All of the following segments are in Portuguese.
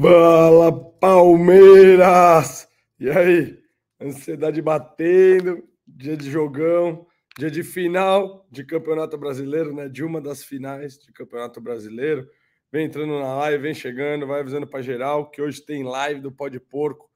Fala Palmeiras! E aí? Ansiedade batendo, dia de jogão, dia de final de Campeonato Brasileiro, né? De uma das finais de Campeonato Brasileiro. Vem entrando na live, vem chegando, vai avisando para geral que hoje tem live do Pó de Porco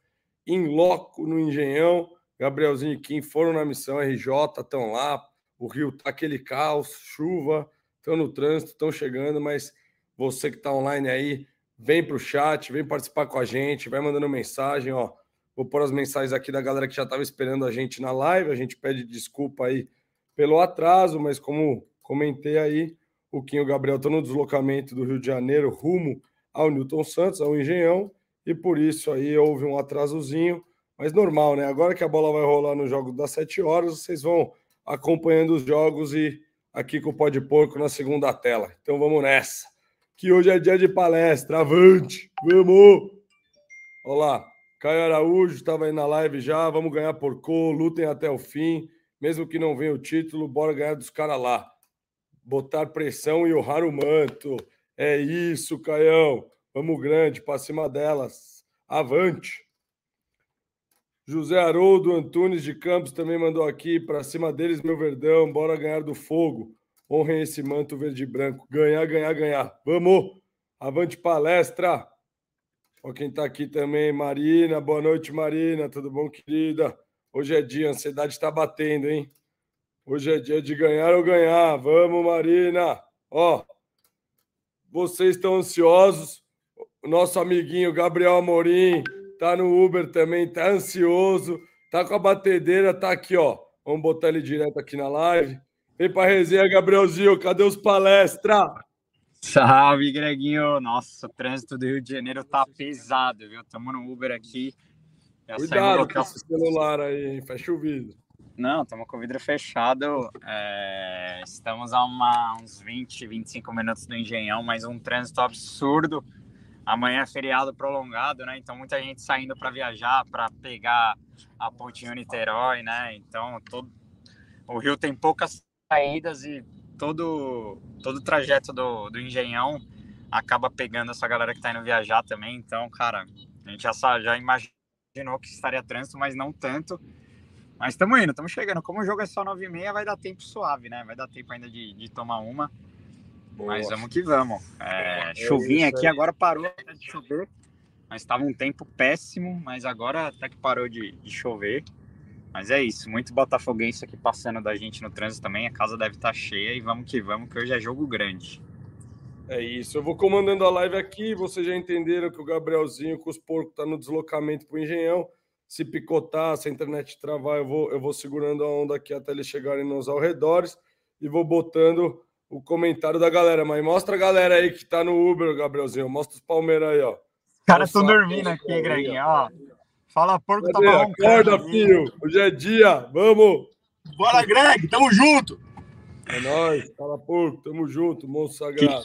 em loco no Engenhão. Gabrielzinho e Kim foram na missão RJ, estão lá. O Rio tá aquele caos, chuva, estão no trânsito, estão chegando, mas você que está online aí, vem para o chat, vem participar com a gente, vai mandando mensagem, ó. Vou pôr as mensagens aqui da galera que já estava esperando a gente na live. A gente pede desculpa aí pelo atraso, mas como comentei aí, o Kim e o Gabriel estão no deslocamento do Rio de Janeiro rumo ao Newton Santos, ao Engenhão, e por isso aí houve um atrasozinho, mas normal, né? Agora que a bola vai rolar no jogo das 7 horas, vocês vão acompanhando os jogos e aqui com o Pó de Porco na segunda tela. Então vamos nessa que hoje é dia de palestra. Avante! Vamos! Olá, Caio Araújo estava aí na live já. Vamos ganhar por cor, lutem até o fim. Mesmo que não venha o título, bora ganhar dos caras lá. Botar pressão e honrar o manto. É isso, Caião. Vamos grande, para cima delas. Avante! José Haroldo Antunes de Campos também mandou aqui para cima deles, meu verdão. Bora ganhar do fogo. Honrem esse manto verde e branco. Ganhar, ganhar, ganhar. Vamos! Avante palestra! Ó, quem está aqui também, Marina. Boa noite, Marina. Tudo bom, querida? Hoje é dia, a ansiedade está batendo, hein? Hoje é dia de ganhar ou ganhar. Vamos, Marina! Ó, vocês estão ansiosos. O nosso amiguinho Gabriel Amorim tá no Uber também, tá ansioso, tá com a batedeira, tá aqui, ó. Vamos botar ele direto aqui na live. Vem para resenha, Gabrielzinho. Cadê os palestra? Salve, Greginho. Nossa, o trânsito do Rio de Janeiro tá pesado, viu? Estamos no Uber aqui. Já Cuidado com esse celular aí, hein? Fecha o vidro. Não, estamos com o vidro fechado. É... Estamos a uma, uns 20, 25 minutos do Engenhão, mas um trânsito absurdo. Amanhã é feriado prolongado, né? Então muita gente saindo para viajar, para pegar a ponte Niterói, né? Então todo... o Rio tem poucas saídas e todo, todo o trajeto do, do Engenhão acaba pegando essa galera que está indo viajar também. Então, cara, a gente já, já imaginou que estaria trânsito, mas não tanto. Mas estamos indo, estamos chegando. Como o jogo é só 9 e meia, vai dar tempo suave, né? Vai dar tempo ainda de, de tomar uma. Boa. Mas vamos que vamos. É, é chuvinha aqui, agora parou de chover. Mas estava um tempo péssimo, mas agora até que parou de, de chover. Mas é isso, muito botafoguense aqui passando da gente no trânsito também. A casa deve estar tá cheia e vamos que vamos, que hoje é jogo grande. É isso, eu vou comandando a live aqui. Vocês já entenderam que o Gabrielzinho com os porcos tá no deslocamento para o Engenhão. Se picotar, se a internet travar, eu vou, eu vou segurando a onda aqui até eles chegarem nos arredores e vou botando o comentário da galera. Mas mostra a galera aí que tá no Uber, Gabrielzinho. Mostra os Palmeiras aí, ó. Os caras estão dormindo aqui, Greginho, ó. Fala porco, Cadê? tá bom. Acorda, filho. Hoje é dia. Vamos. Bora, Greg. Tamo junto. É nóis. Fala porco. Tamo junto, monstro sagrado.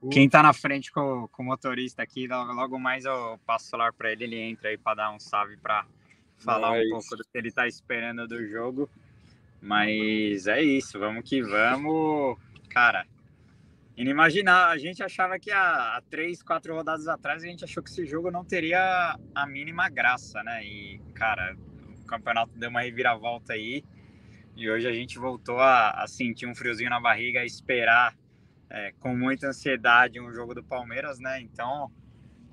Quem, quem tá na frente com, com o motorista aqui, logo mais eu passo o celular pra ele. Ele entra aí pra dar um salve pra falar um pouco do que ele tá esperando do jogo. Mas é isso. Vamos que vamos. Cara, inimaginável. A gente achava que há, três, quatro rodadas atrás a gente achou que esse jogo não teria a mínima graça, né? E, cara, o campeonato deu uma reviravolta aí. E hoje a gente voltou a, a sentir um friozinho na barriga, a esperar é, com muita ansiedade um jogo do Palmeiras, né? Então,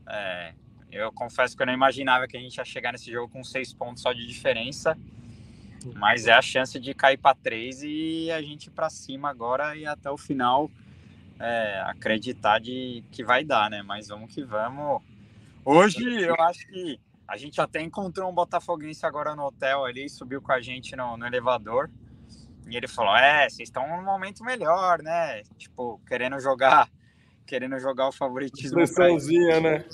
é, eu confesso que eu não imaginava que a gente ia chegar nesse jogo com seis pontos só de diferença. Mas é a chance de cair para três e a gente para cima agora e até o final é, acreditar de que vai dar, né? Mas vamos que vamos. Hoje eu acho que a gente até encontrou um botafoguense agora no hotel ali, subiu com a gente no, no elevador. E ele falou: É, vocês estão num momento melhor, né? Tipo, querendo jogar, querendo jogar o favoritismo. Expressãozinha, né?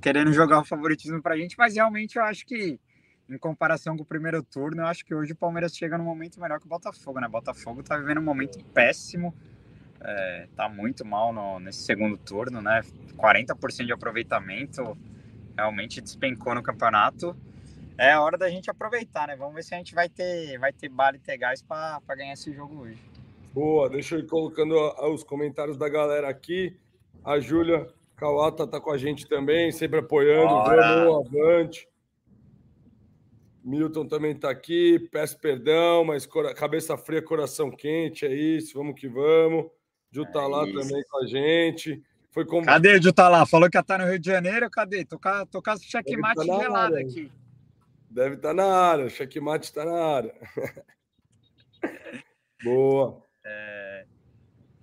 Querendo jogar o favoritismo pra gente, mas realmente eu acho que, em comparação com o primeiro turno, eu acho que hoje o Palmeiras chega num momento melhor que o Botafogo, né? O Botafogo tá vivendo um momento péssimo é, tá muito mal no, nesse segundo turno, né? 40% de aproveitamento, realmente despencou no campeonato. É hora da gente aproveitar, né? Vamos ver se a gente vai ter, vai ter bala e ter gás para ganhar esse jogo hoje. Boa, deixa eu ir colocando os comentários da galera aqui. A Júlia Kawata tá com a gente também, sempre apoiando. Vamos, avante. Milton também está aqui. Peço perdão, mas cabeça fria, coração quente, é isso. Vamos que vamos. Ju tá é lá isso. também com a gente. Foi com... Cadê o Ju tá lá? Falou que ia estar tá no Rio de Janeiro. Cadê? Tô com, tô com checkmate tá gelada aqui. Deve estar tá na área. O checkmate está na área. Boa. É...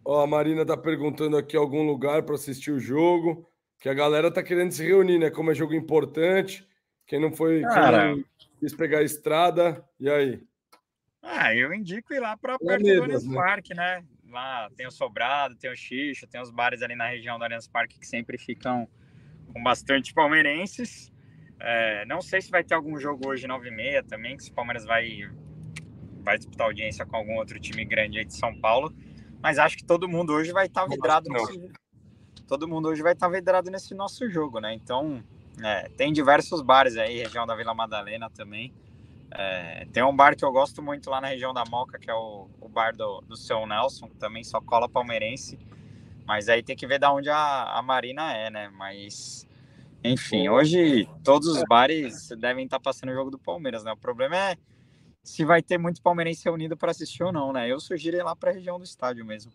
Ó, a Marina tá perguntando aqui algum lugar para assistir o jogo. Que a galera tá querendo se reunir, né? Como é jogo importante. Quem não foi. Cara... Quem quis pegar a estrada, e aí? Ah, eu indico ir lá para Allianz né? Parque, né? Lá tem o Sobrado, tem o Xixo, tem os bares ali na região do Allianz Parque que sempre ficam com bastante palmeirenses. É, não sei se vai ter algum jogo hoje 9 e meia também, que se o Palmeiras vai, vai disputar audiência com algum outro time grande aí de São Paulo. Mas acho que todo mundo hoje vai estar tá vidrado nesse, todo mundo hoje vai estar tá vidrado nesse nosso jogo, né? Então, é, tem diversos bares aí, região da Vila Madalena também. É, tem um bar que eu gosto muito lá na região da Moca, que é o, o bar do, do seu Nelson, que também só cola palmeirense. Mas aí tem que ver da onde a, a Marina é, né? Mas, enfim, hoje todos os bares devem estar passando o jogo do Palmeiras, né? O problema é se vai ter muito palmeirense reunido para assistir ou não, né? Eu sugiro ir lá para a região do estádio mesmo.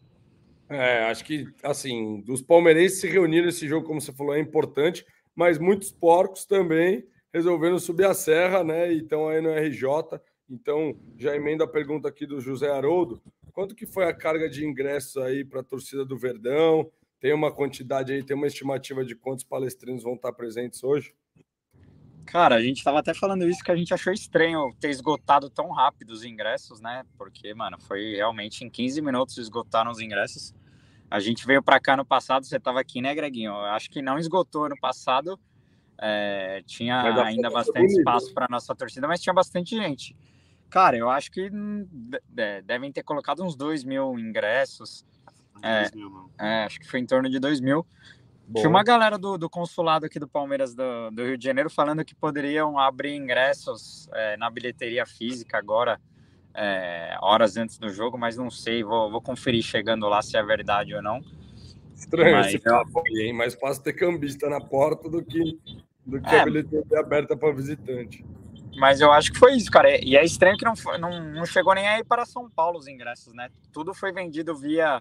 É, acho que, assim, os palmeirenses se reuniram esse jogo, como você falou, é importante mas muitos porcos também resolveram subir a serra, né? E estão aí no RJ. Então, já emendo a pergunta aqui do José Haroldo. Quanto que foi a carga de ingressos aí para a torcida do Verdão? Tem uma quantidade aí, tem uma estimativa de quantos palestrinos vão estar presentes hoje? Cara, a gente estava até falando isso que a gente achou estranho ter esgotado tão rápido os ingressos, né? Porque, mano, foi realmente em 15 minutos esgotaram os ingressos. A gente veio para cá no passado, você estava aqui, né, Greginho? Eu acho que não esgotou no passado. É, tinha ainda bastante espaço para nossa torcida, mas tinha bastante gente. Cara, eu acho que devem ter colocado uns 2 mil ingressos. É, é, acho que foi em torno de 2 mil. Bom. Tinha uma galera do, do, consulado aqui do Palmeiras do, do, Rio de Janeiro falando que poderiam abrir ingressos é, na bilheteria física agora é, horas antes do jogo, mas não sei, vou, vou conferir chegando lá se é verdade ou não. Estranho mas, esse papo aí, hein? Mais fácil ter cambista na porta do que, do que é, a bilheteria aberta para visitante. Mas eu acho que foi isso, cara. E é estranho que não, foi, não, não chegou nem aí para São Paulo os ingressos, né? Tudo foi vendido via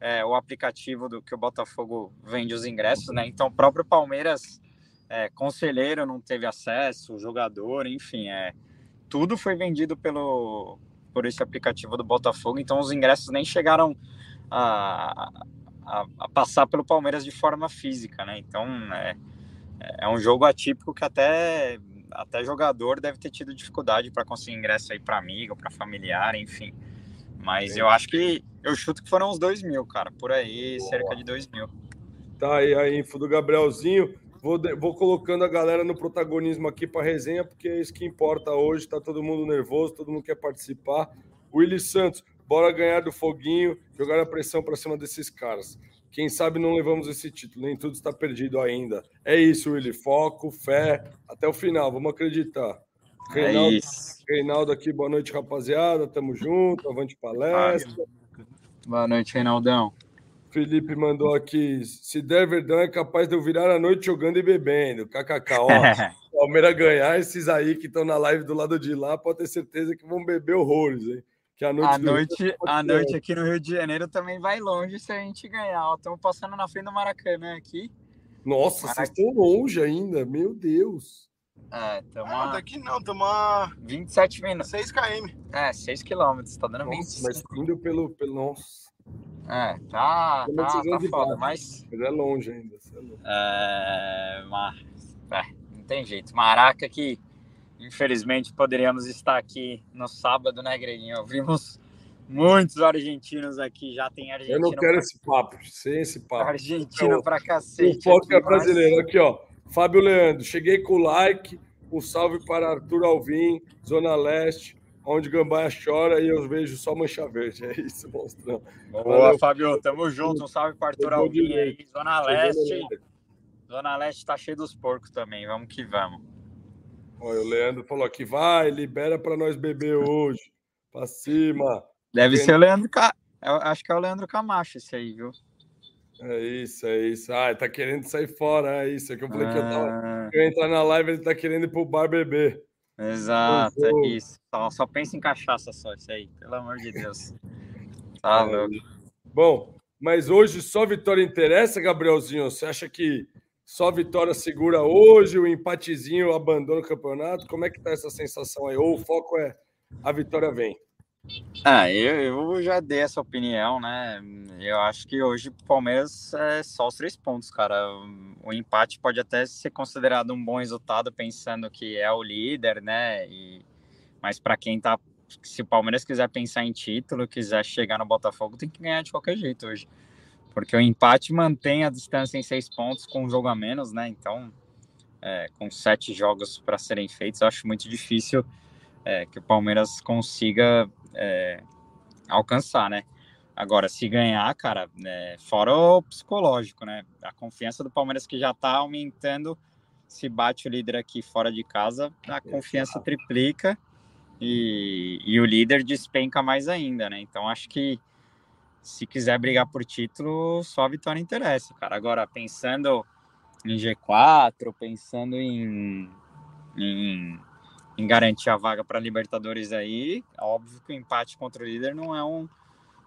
é, o aplicativo do que o Botafogo vende os ingressos, né? Então o próprio Palmeiras, é, conselheiro, não teve acesso, o jogador, enfim, é tudo foi vendido pelo por esse aplicativo do Botafogo, então os ingressos nem chegaram a, a, a passar pelo Palmeiras de forma física, né? Então é, é um jogo atípico que até até jogador deve ter tido dificuldade para conseguir ingresso aí para amigo, para familiar, enfim. Mas é. eu acho que eu chuto que foram uns dois mil, cara, por aí, Boa. cerca de dois mil. Tá aí a info do Gabrielzinho. Vou, vou colocando a galera no protagonismo aqui para resenha, porque é isso que importa hoje. Tá todo mundo nervoso, todo mundo quer participar. Willy Santos, bora ganhar do foguinho, jogar a pressão para cima desses caras. Quem sabe não levamos esse título, nem tudo está perdido ainda. É isso, Willy. Foco, fé, até o final, vamos acreditar. Reinaldo, é isso. Reinaldo aqui, boa noite, rapaziada. Tamo junto, avante palestra. Boa noite, Reinaldão. Felipe mandou aqui: se der verdão, é capaz de eu virar a noite jogando e bebendo. KKK, ó. Palmeiras ganhar, esses aí que estão na live do lado de lá, pode ter certeza que vão beber horrores, hein? Que a noite, a noite, a noite aqui no Rio de Janeiro também vai longe se a gente ganhar. Estamos passando na frente do Maracanã aqui. Nossa, Maracanã. vocês estão longe ainda, meu Deus. É, estamos. Ah, daqui não, estamos a 27 minutos. 6 km. É, 6 quilômetros, tá dando Nossa, 25. Mas indo pelo, pelo. Nossa. É, tá, tá, tá foda, mas... mas... é longe ainda. É, longe. é, mas, é, não tem jeito. Maraca que, infelizmente, poderíamos estar aqui no sábado, né, Greginho? Vimos muitos argentinos aqui, já tem argentino... Eu não quero pra... esse papo, sem esse papo. Argentino pra cacete. O foco é brasileiro. Mas... Aqui, ó, Fábio Leandro, cheguei com o like, um salve para Arthur Alvim, Zona Leste, onde Gambaia chora e eu vejo só mancha verde. É isso, monstrão. Boa, Valeu. Fábio. Tamo junto. Um salve para Arthur Alvim aí. Zona Leste. Zona Leste tá cheio dos porcos também. Vamos que vamos. Olha, o Leandro falou aqui, vai, libera para nós beber hoje. Pra cima. Deve ser o Leandro. Ca... Eu acho que é o Leandro Camacho esse aí, viu? É isso, é isso. Ah, tá querendo sair fora, é isso. É que eu falei ah. que eu tava. Eu entrar na live, ele tá querendo ir pro bar beber. Exato, é isso. Só, só pensa em cachaça só, isso aí, pelo amor de Deus. Tá louco. Bom, mas hoje só vitória interessa, Gabrielzinho? Você acha que só vitória segura hoje, o empatezinho abandona o campeonato? Como é que tá essa sensação aí? Ou o foco é a vitória vem? Ah, eu, eu já dei essa opinião, né? Eu acho que hoje o Palmeiras é só os três pontos, cara. O empate pode até ser considerado um bom resultado, pensando que é o líder, né? E, mas para quem tá. Se o Palmeiras quiser pensar em título, quiser chegar no Botafogo, tem que ganhar de qualquer jeito hoje. Porque o empate mantém a distância em seis pontos com um jogo a menos, né? Então, é, com sete jogos para serem feitos, eu acho muito difícil é, que o Palmeiras consiga é, alcançar, né? Agora, se ganhar, cara, é, fora o psicológico, né? A confiança do Palmeiras que já tá aumentando, se bate o líder aqui fora de casa, a confiança triplica e, e o líder despenca mais ainda, né? Então, acho que se quiser brigar por título, só a vitória interessa, cara. Agora, pensando em G4, pensando em, em em garantir a vaga para Libertadores aí, óbvio que o empate contra o líder não é um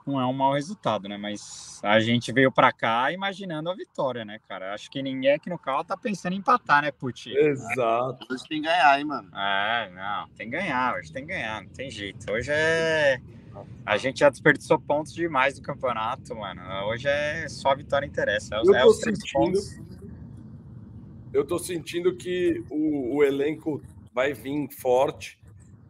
não é um mau resultado, né? Mas a gente veio para cá imaginando a vitória, né, cara? Acho que ninguém aqui no carro tá pensando em empatar, né, Puti? Exato. Hoje tem que ganhar, hein, mano? É, não, tem que ganhar, hoje tem que ganhar, não tem jeito. Hoje é. A gente já desperdiçou pontos demais do campeonato, mano. Hoje é só a vitória interessa. É, eu é os três pontos. Eu tô sentindo que o, o elenco vai vir forte,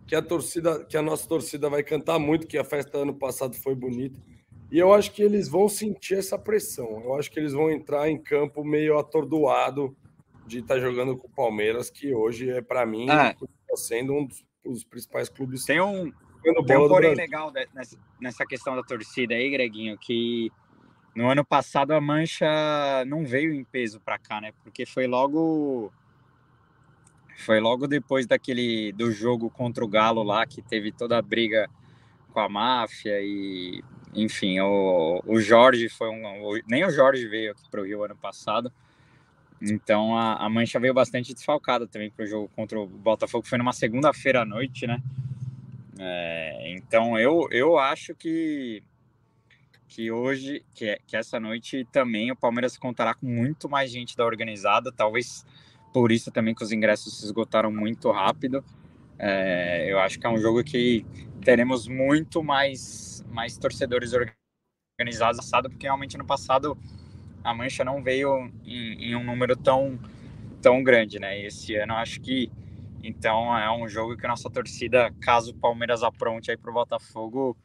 que a torcida, que a nossa torcida vai cantar muito, que a festa ano passado foi bonita. E eu acho que eles vão sentir essa pressão. Eu acho que eles vão entrar em campo meio atordoado de estar tá jogando com o Palmeiras, que hoje é para mim ah. sendo um dos, dos, principais clubes. Tem um, tem um porém legal nessa, nessa questão da torcida aí, Greguinho, que no ano passado a mancha não veio em peso para cá, né? Porque foi logo foi logo depois daquele do jogo contra o Galo lá que teve toda a briga com a máfia e enfim, o, o Jorge foi um o, nem o Jorge veio aqui para o Rio ano passado. Então a, a Mancha veio bastante desfalcada também para o jogo contra o Botafogo, foi numa segunda-feira à noite, né? É, então eu, eu acho que que hoje, que, que essa noite também o Palmeiras contará com muito mais gente da organizada, talvez por isso também que os ingressos se esgotaram muito rápido. É, eu acho que é um jogo que teremos muito mais, mais torcedores organizados assado, porque realmente no passado a Mancha não veio em, em, um número tão, tão grande, né? E esse ano acho que então é um jogo que a nossa torcida, caso o Palmeiras apronte aí para o Botafogo,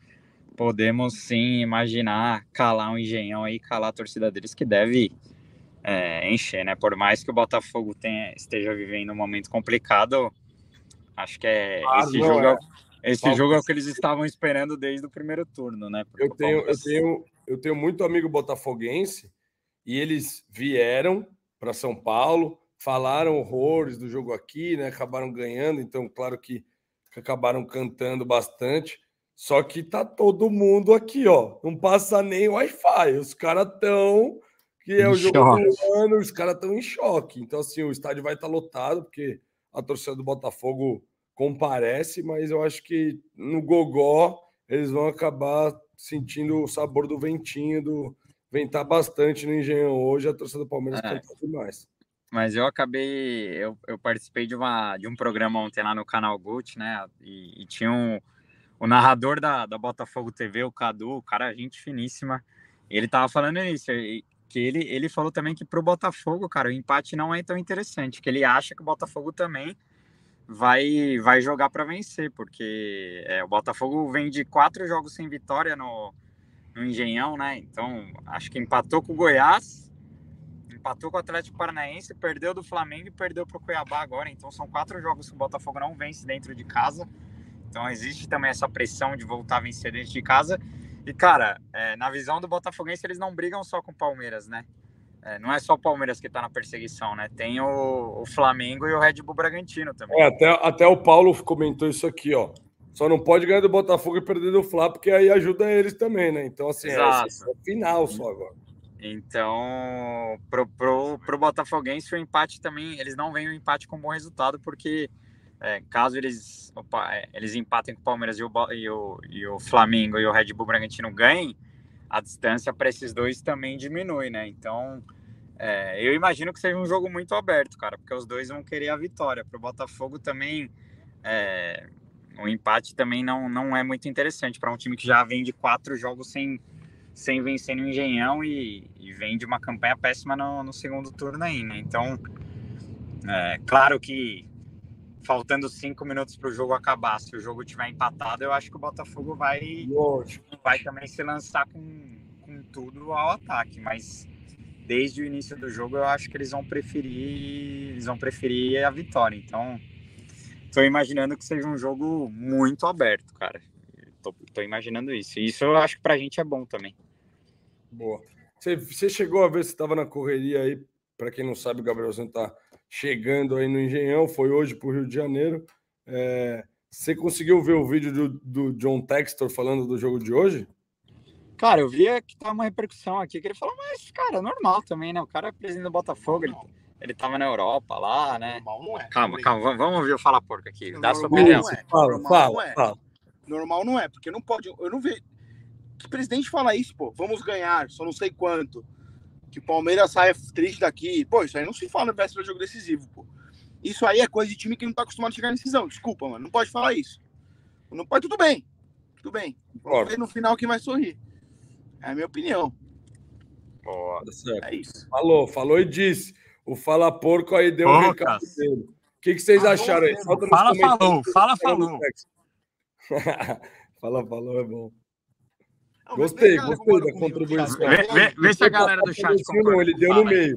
podemos sim imaginar calar um engenhão aí, calar a torcida deles que deve é, encher, né? Por mais que o Botafogo tenha, esteja vivendo um momento complicado, acho que é ah, esse, jogo, é. esse jogo é o que eles estavam esperando desde o primeiro turno, né? eu tenho, eu tenho, eu tenho muito amigo botafoguense e eles vieram para São Paulo, falaram horrores do jogo aqui, né? Acabaram ganhando, então claro que acabaram cantando bastante. Só que tá todo mundo aqui, ó. Não passa nem Wi-Fi. Os caras tão que é o jogo do ano, os caras estão em choque. Então, assim, o estádio vai estar tá lotado, porque a torcida do Botafogo comparece, mas eu acho que no Gogó eles vão acabar sentindo o sabor do ventinho, do ventar bastante no Engenhão hoje, a torcida do Palmeiras é. canta demais. Mas eu acabei, eu, eu participei de, uma, de um programa ontem lá no canal Gucci, né? E, e tinha um, o narrador da, da Botafogo TV, o Cadu, o cara, gente finíssima. Ele tava falando isso que ele, ele falou também que para o Botafogo, cara, o empate não é tão interessante, que ele acha que o Botafogo também vai, vai jogar para vencer, porque é, o Botafogo vem de quatro jogos sem vitória no, no Engenhão, né? Então, acho que empatou com o Goiás, empatou com o Atlético Paranaense, perdeu do Flamengo e perdeu para o Cuiabá agora. Então, são quatro jogos que o Botafogo não vence dentro de casa. Então, existe também essa pressão de voltar a vencer dentro de casa. E, cara, é, na visão do Botafoguense, eles não brigam só com o Palmeiras, né? É, não é só o Palmeiras que tá na perseguição, né? Tem o, o Flamengo e o Red Bull Bragantino também. É, até, até o Paulo comentou isso aqui, ó. Só não pode ganhar do Botafogo e perder do Flá, porque aí ajuda eles também, né? Então, assim, é, é o final só agora. Então, pro, pro, pro Botafoguense, o empate também, eles não veem o empate com bom resultado, porque é, caso eles, opa, é, eles empatem com o Palmeiras e o, e, o, e o Flamengo e o Red Bull Bragantino ganhem, a distância para esses dois também diminui, né? Então, é, eu imagino que seja um jogo muito aberto, cara, porque os dois vão querer a vitória. Para o Botafogo também, é, o empate também não, não é muito interessante para um time que já vem de quatro jogos sem, sem vencer no Engenhão e, e vem de uma campanha péssima no, no segundo turno aí, né? Então, é, claro que faltando cinco minutos para o jogo acabar, se o jogo tiver empatado, eu acho que o Botafogo vai, vai também se lançar com, com tudo ao ataque, mas desde o início do jogo eu acho que eles vão preferir eles vão preferir a vitória. Então, estou imaginando que seja um jogo muito aberto, cara. Tô, tô imaginando isso. E isso eu acho que para a gente é bom também. Boa. Você, você chegou a ver se estava na correria aí? Para quem não sabe, o Gabrielzinho está chegando aí no Engenhão, foi hoje para o Rio de Janeiro. É, você conseguiu ver o vídeo do, do, John Textor falando do jogo de hoje? Cara, eu via que tá uma repercussão aqui, que ele falou, mas, cara, é normal também, né? O cara é presidente do Botafogo, ele, ele tava na Europa lá, né? Normal não é. Calma, calma, vamos ouvir o Fala Porco aqui. Dá sua opinião. É. Fala, fala, é. fala. Normal não é, porque não pode. Eu não vejo. Que presidente fala isso, pô? Vamos ganhar, só não sei quanto que o Palmeiras saia triste daqui. Pô, isso aí não se fala no véspera do jogo decisivo, pô. Isso aí é coisa de time que não tá acostumado a chegar em decisão. Desculpa, mano. Não pode falar isso. Não pode, tudo bem. Tudo bem. Vamos ver no final quem vai sorrir. É a minha opinião. Certo. É isso. Falou, falou e disse. O Fala Porco aí deu um recado dele. O que, que vocês acharam aí? Fala, falou. Fala, falou. fala, falou é bom. Gostei, gostei da contribuição. Vê, vê, vê se a galera do chat concorda. Não, ele deu no meio.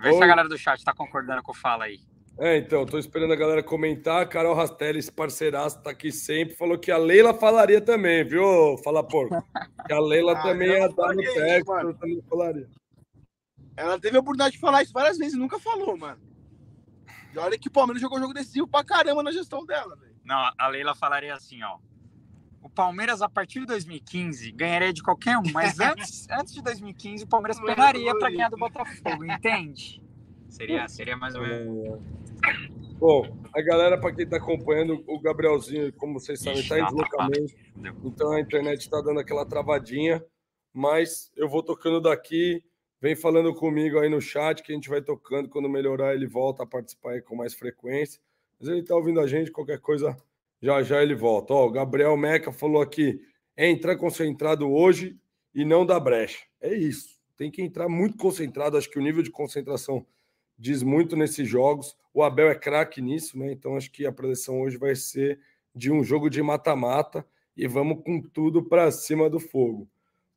Vê se a galera do chat está concordando com o Fala aí. É, então, tô esperando a galera comentar. Carol Rastelli, esse parceiraço, tá aqui sempre. Falou que a Leila falaria também, viu? Fala, porco. Que a Leila ah, também ia dar no texto, também falaria. Ela teve a oportunidade de falar isso várias vezes e nunca falou, mano. E olha que o Palmeiras jogou jogo decisivo pra caramba na gestão dela, velho. Não, a Leila falaria assim, ó o Palmeiras, a partir de 2015, ganharia de qualquer um, mas antes, antes de 2015, o Palmeiras pegaria para ganhar do Botafogo, entende? Seria, seria mais ou menos. Bom, a galera, para quem está acompanhando, o Gabrielzinho, como vocês sabem, está em deslocamento. Então a internet está dando aquela travadinha. Mas eu vou tocando daqui. Vem falando comigo aí no chat que a gente vai tocando. Quando melhorar, ele volta a participar com mais frequência. Mas ele está ouvindo a gente, qualquer coisa já já ele volta. Ó, o Gabriel Meca falou aqui: é entrar concentrado hoje e não dar brecha. É isso. Tem que entrar muito concentrado. Acho que o nível de concentração diz muito nesses jogos. O Abel é craque nisso, né? Então acho que a preleção hoje vai ser de um jogo de mata-mata e vamos com tudo para cima do fogo.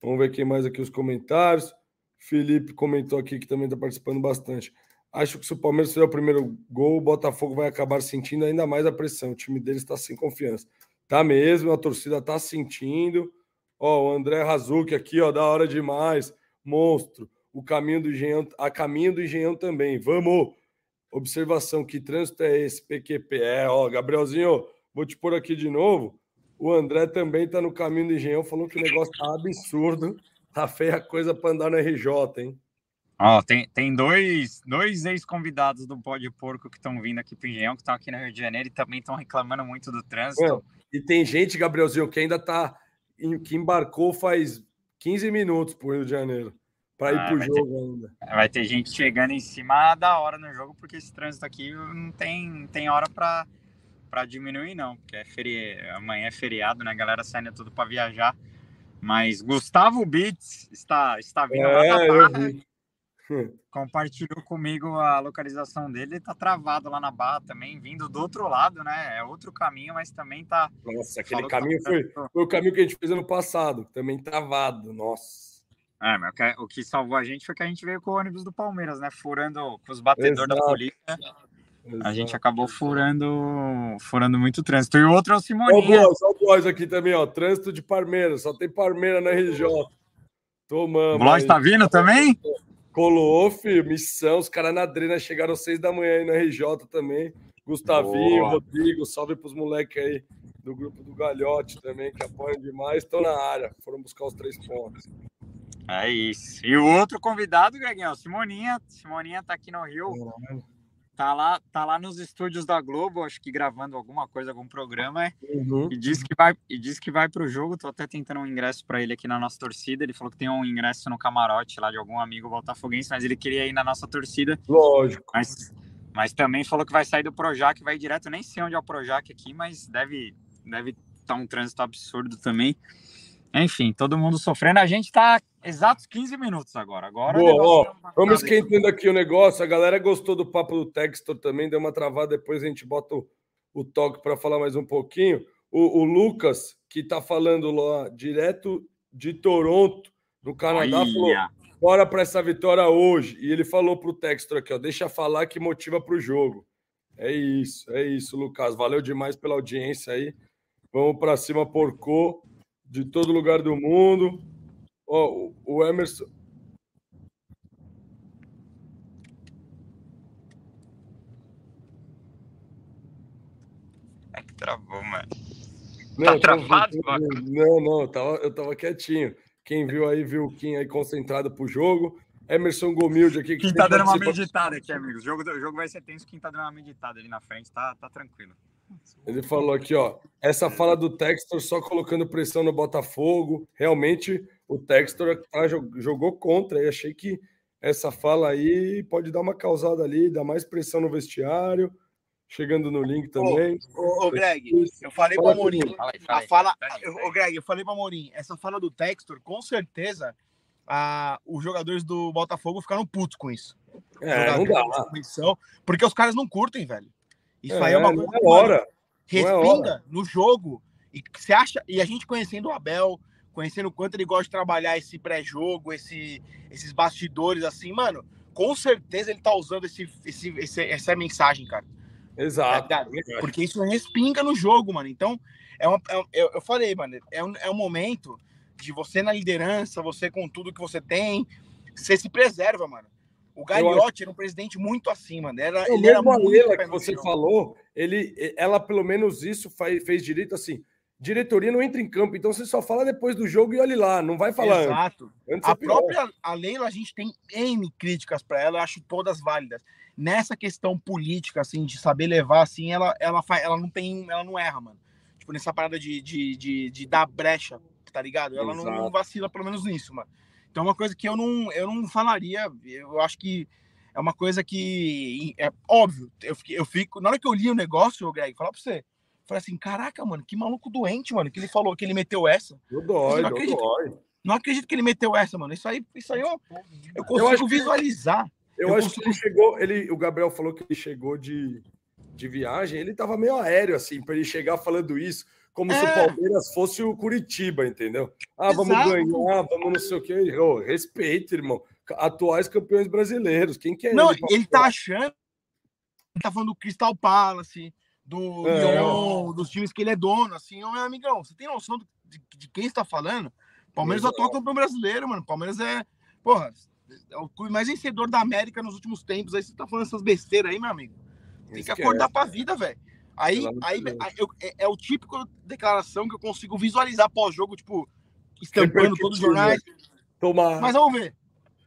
Vamos ver quem mais aqui os comentários. Felipe comentou aqui que também está participando bastante. Acho que se o Palmeiras fizer o primeiro gol, o Botafogo vai acabar sentindo ainda mais a pressão. O time deles está sem confiança. Tá mesmo, a torcida está sentindo. Ó, o André Razuki aqui, ó, da hora demais. Monstro. O caminho do Engenhão, a caminho do Engenhão também. Vamos! Observação, que trânsito é esse? PQP. É, ó, Gabrielzinho, vou te pôr aqui de novo. O André também tá no caminho do Engenhão, falou que o negócio tá absurdo. Tá feia a coisa para andar no RJ, hein? Ó, tem, tem dois, dois ex-convidados do Pó de Porco que estão vindo aqui para o Engenhão, que estão aqui no Rio de Janeiro e também estão reclamando muito do trânsito. É, e tem gente, Gabrielzinho, que ainda tá que embarcou faz 15 minutos para o Rio de Janeiro para ir ah, para o jogo ter, ainda. Vai ter gente chegando em cima da hora no jogo, porque esse trânsito aqui não tem, não tem hora para para diminuir, não, porque é feri... amanhã é feriado, né? A galera saindo tudo para viajar. Mas Gustavo Bits está, está vindo é, lá da Barra compartilhou comigo a localização dele, tá travado lá na Barra também, vindo do outro lado, né? É outro caminho, mas também tá. Nossa, aquele caminho foi, foi, o caminho que a gente fez ano passado, também travado, nossa. É, mas o que salvou a gente foi que a gente veio com o ônibus do Palmeiras, né? Furando com os batedores da polícia. Exato. A gente acabou furando, furando muito trânsito. E o outro é o Simoninha. Olha o Blois aqui também, ó. Trânsito de Parmeira, só tem Parmeira na RJ. Tomamos. O Blois tá vindo também? Colou, filho, missão. Os caras na Drena chegaram às seis da manhã aí na RJ também. Gustavinho, Boa. Rodrigo, salve pros moleques aí do grupo do Galhote também, que apoiam demais, estão na área. Foram buscar os três pontos. É isso. E o outro convidado, Greginho, Simoninha. Simoninha tá aqui no Rio. Tá lá, tá lá nos estúdios da Globo, acho que gravando alguma coisa, algum programa. Uhum. E diz que vai, e diz que vai pro jogo. Tô até tentando um ingresso para ele aqui na nossa torcida. Ele falou que tem um ingresso no camarote lá de algum amigo botafoguense, mas ele queria ir na nossa torcida. Lógico. Mas, mas também falou que vai sair do Projac, vai direto. Nem sei onde é o Projac aqui, mas deve deve estar tá um trânsito absurdo também. Enfim, todo mundo sofrendo. A gente está exatos 15 minutos agora. Agora Boa, ó, vamos esquentando aqui o negócio. A galera gostou do papo do Textor também, deu uma travada. Depois a gente bota o, o toque para falar mais um pouquinho. O, o Lucas, que está falando lá direto de Toronto, no Canadá, Olha. falou: bora para essa vitória hoje. E ele falou para o Textor aqui: ó, deixa falar que motiva para o jogo. É isso, é isso, Lucas. Valeu demais pela audiência aí. Vamos para cima, porcou, de todo lugar do mundo. Ó, oh, o Emerson. É que travou, mano. Não, tá travado, Não, não, eu tava, eu tava quietinho. Quem viu aí, viu o Kim aí concentrado pro jogo. Emerson Gomilde aqui. Que quem tá dando uma meditada aqui, amigos. O jogo, o jogo vai ser tenso. Quem tá dando uma meditada ali na frente tá, tá tranquilo. Ele falou aqui, ó. Essa fala do Textor só colocando pressão no Botafogo. Realmente, o Textor tá, jogou contra. E achei que essa fala aí pode dar uma causada ali, dar mais pressão no vestiário. Chegando no link também. Ô, ô, ô Greg, eu falei para o Amorim. A fala, ô, Greg, eu falei para Amorim. Essa fala do Textor, com certeza, a, os jogadores do Botafogo ficaram putos com isso. É, não dá. Porque os caras não curtem, velho. Isso é, aí é uma coisa. É hora. É respinga é no jogo. E você acha. E a gente conhecendo o Abel, conhecendo o quanto ele gosta de trabalhar esse pré-jogo, esse, esses bastidores, assim, mano, com certeza ele tá usando esse, esse, esse essa mensagem, cara. Exato. Porque isso respinga no jogo, mano. Então, é uma, é, eu, eu falei, mano, é um, é um momento de você na liderança, você com tudo que você tem, você se preserva, mano. O Gagliotti era um presidente muito acima, né? Era, ele era muito que você falou, ele, ela pelo menos isso faz, fez direito assim. Diretoria não entra em campo, então você só fala depois do jogo e olhe lá, não vai falar. Exato. Antes a é própria a Leila, a gente tem N críticas para ela, eu acho todas válidas. Nessa questão política, assim, de saber levar, assim, ela, ela, ela não tem, ela não erra, mano. Tipo, nessa parada de, de, de, de dar brecha tá ligado? Ela não, não, vacila, pelo menos nisso, mano. Então, é uma coisa que eu não, eu não falaria, eu acho que é uma coisa que é óbvio. Eu, eu fico, na hora que eu li o negócio, Greg, falar pra você, falei assim: caraca, mano, que maluco doente, mano, que ele falou que ele meteu essa. Eu dói, não acredito, dói. Não acredito que ele meteu essa, mano. Isso aí, isso aí eu, eu consigo eu visualizar. eu, eu, acho consigo... que ele chegou, ele, o Gabriel falou que ele chegou de, de viagem, ele tava meio aéreo, assim, para ele chegar falando isso como é. se o é. Palmeiras fosse o Curitiba, entendeu? Ah, Exato. vamos ganhar, vamos não sei o quê. Oh, respeito, irmão. Atuais campeões brasileiros. Quem que é Não, ele, ele tá achando. Ele tá falando do Crystal Palace, do é. Lyon, dos times que ele é dono, assim, ô meu amigão, você tem noção de, de quem está falando? Palmeiras é atual campeão brasileiro, mano. Palmeiras é, porra, é o clube mais vencedor da América nos últimos tempos. Aí você tá falando essas besteiras aí, meu amigo. Tem que acordar pra vida, velho. Aí, aí, aí eu, é, é, o típico declaração que eu consigo visualizar pós-jogo, tipo, estampando todos os jornais. Tomara. Mas vamos ver.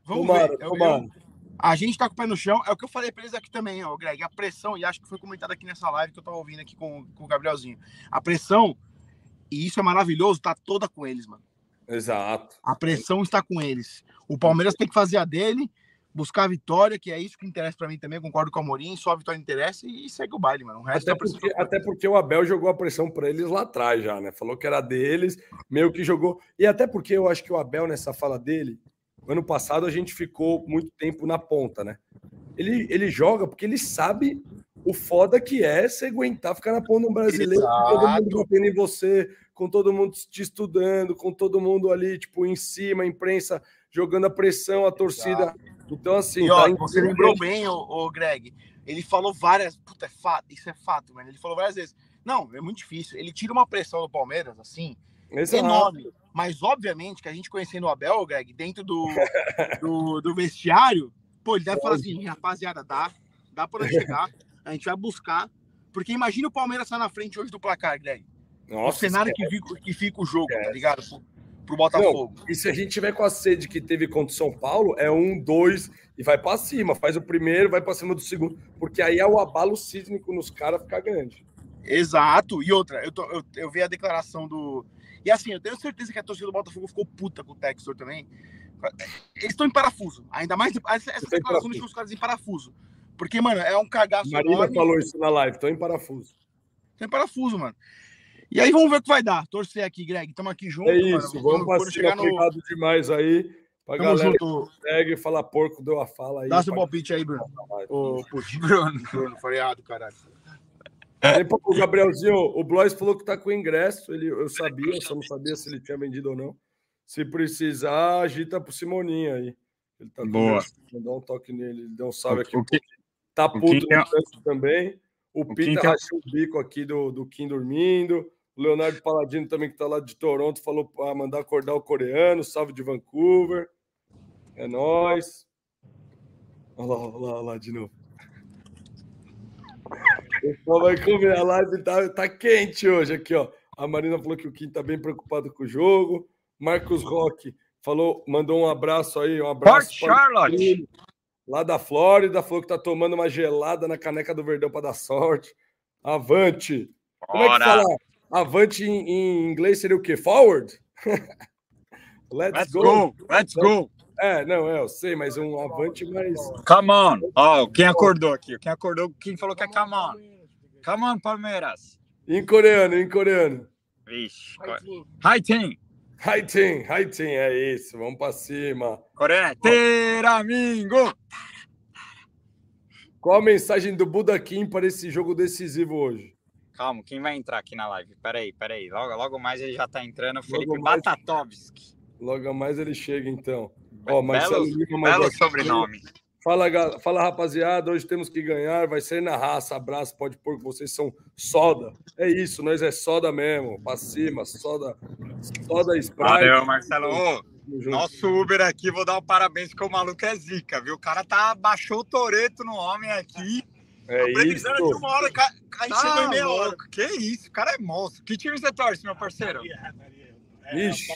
Vamos tomara, ver. Eu, eu, a gente tá com o pé no chão. É o que eu falei pra eles aqui também, ó, Greg. A pressão, e acho que foi comentado aqui nessa live que eu tava ouvindo aqui com, com o Gabrielzinho. A pressão, e isso é maravilhoso, tá toda com eles, mano. Exato. A pressão está com eles. O Palmeiras tem que fazer a dele buscar a vitória, que é isso que interessa para mim também, concordo com o Amorim, só a vitória interessa e segue o baile, mano. O até, porque, até porque o Abel jogou a pressão para eles lá atrás já, né? Falou que era deles, meio que jogou. E até porque eu acho que o Abel, nessa fala dele, ano passado a gente ficou muito tempo na ponta, né? Ele, ele joga porque ele sabe o foda que é se aguentar ficar na ponta do brasileiro, com todo mundo batendo em você, com todo mundo te estudando, com todo mundo ali, tipo, em cima, a imprensa jogando a pressão, a torcida. Exato então, assim. E, ó, tá você lembrou bem, o, Greg. Ele falou várias. Puta, é fato, isso é fato, mano. Ele falou várias vezes. Não, é muito difícil. Ele tira uma pressão do Palmeiras, assim, enorme. Mas, obviamente, que a gente conhecendo o Abel, Greg, dentro do, do, do vestiário, pô, ele deve falar assim: rapaziada, dá, dá para chegar, a gente vai buscar. Porque imagina o Palmeiras estar na frente hoje do placar, Greg. Nossa, o cenário que fica, que fica o jogo, tá ligado? Pro, Botafogo. Não, e se a gente tiver com a sede que teve contra o São Paulo, é um, dois e vai para cima. Faz o primeiro, vai para cima do segundo. Porque aí é o abalo sísmico nos caras ficar grande. Exato. E outra, eu, tô, eu, eu vi a declaração do. E assim, eu tenho certeza que a torcida do Botafogo ficou puta com o Textor também. Eles estão em parafuso. Ainda mais essa, declaração deixou os caras em parafuso. Porque, mano, é um cagaço. Marina enorme. falou isso na live, tô em parafuso. Tô em parafuso, mano. E aí vamos ver o que vai dar. Torcer aqui, Greg. Estamos aqui juntos. É isso, mano. vamos no... Obrigado demais aí. Pra Tamo galera junto. Segue, fala porco, deu a fala aí. Dá seu palpite aí, Bruno. Ô, Bruno, Bruno, freado, caralho. o Gabrielzinho, o Blois falou que tá com ingresso. Ele, eu sabia, só não sabia se ele tinha vendido ou não. Se precisar, agita pro Simoninho aí. Ele tá Boa. Um toque nele. Ele deu um salve aqui. O que, tá puto no é... também. O, o Pita é... rachou o bico aqui do, do Kim dormindo. O Leonardo Paladino também, que tá lá de Toronto, falou para mandar acordar o coreano. Salve de Vancouver. É nóis. Olha lá, olha lá, olha lá de novo. O pessoal vai comer a live, tá, tá quente hoje aqui, ó. A Marina falou que o Kim tá bem preocupado com o jogo. Marcos Roque falou, mandou um abraço aí, um abraço. Port Charlotte. Lá da Flórida, falou que tá tomando uma gelada na caneca do Verdão para dar sorte. Avante. Como é que fala? Avante em, em inglês seria o quê? Forward? Let's, Let's go. go. Let's go. É, não, é, eu sei, mas um avante mais. Come on. Oh, quem acordou aqui? Quem acordou? Quem falou que é come on? Come on, Palmeiras. Em coreano, em coreano. Vixe. Hi, team. Hi, team. Hi, team. É isso. Vamos pra cima. Coreano. Teramingo. Qual a mensagem do Buda Kim para esse jogo decisivo hoje? Calma, quem vai entrar aqui na live? Peraí, peraí. Logo, logo mais ele já tá entrando. Felipe mais... Batatovski. Logo mais ele chega, então. Ó, Marcelo belo, Lima, belo sobrenome. Fala, fala, rapaziada. Hoje temos que ganhar. Vai ser na raça. Abraço, pode pôr que vocês são soda. É isso, nós é soda mesmo. Pra cima, soda. Soda Sprite. Valeu, Marcelo. Ô, nosso Uber aqui, vou dar um parabéns que o maluco é zica, viu? O cara tá, baixou o toreto no homem aqui. É isso. De uma hora, aí tá chegou em meia hora. Que isso, o cara é monstro. Que time você torce, meu parceiro? É, Ixi.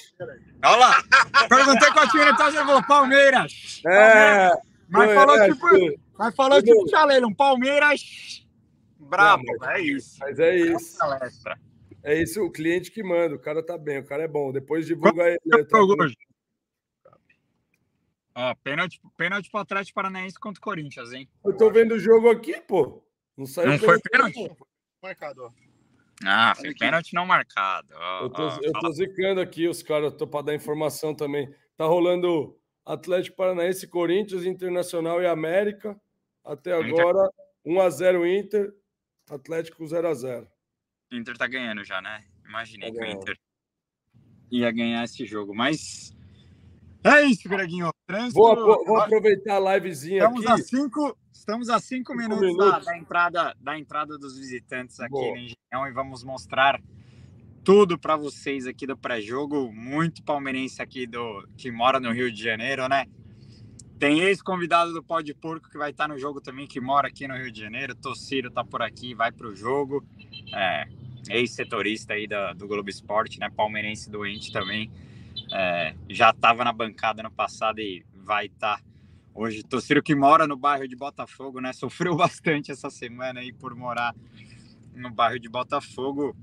Olha lá. Perguntei qual time ele tá jogando. Palmeiras. É. Mas falou é, tipo. É, mas falou tipo chaleiro, um Palmeiras brabo. É isso. Mas é isso. É isso, o cliente que manda. O cara tá bem, o cara é bom. Depois divulga ele. Tá hoje? Ó, pênalti, pênalti pro Atlético Paranaense contra o Corinthians, hein? Eu tô vendo o jogo aqui, pô. Não saiu. Não foi pênalti? Marcado, ó. Ah, foi pênalti não marcado. eu tô, eu tô zicando aqui os caras, tô para dar informação também. Tá rolando Atlético Paranaense, Corinthians, Internacional e América. Até agora, 1x0 Inter, Atlético 0x0. Inter tá ganhando já, né? Imaginei tá que o Inter ia ganhar esse jogo, mas é isso, Greginho. Trânsito... Vou, vou aproveitar a livezinha estamos aqui. A cinco, estamos a cinco, cinco minutos, minutos. Da, da, entrada, da entrada dos visitantes aqui Boa. no Engenhão e vamos mostrar tudo para vocês aqui do pré-jogo. Muito palmeirense aqui do que mora no Rio de Janeiro, né? Tem ex-convidado do Pó de Porco que vai estar no jogo também, que mora aqui no Rio de Janeiro. Tociro tá por aqui, vai para o jogo. É, ex-setorista aí da, do Globo Esporte, né? Palmeirense doente também. É, já estava na bancada no passado e vai estar tá hoje. Tociro que mora no bairro de Botafogo, né? Sofreu bastante essa semana aí por morar no bairro de Botafogo.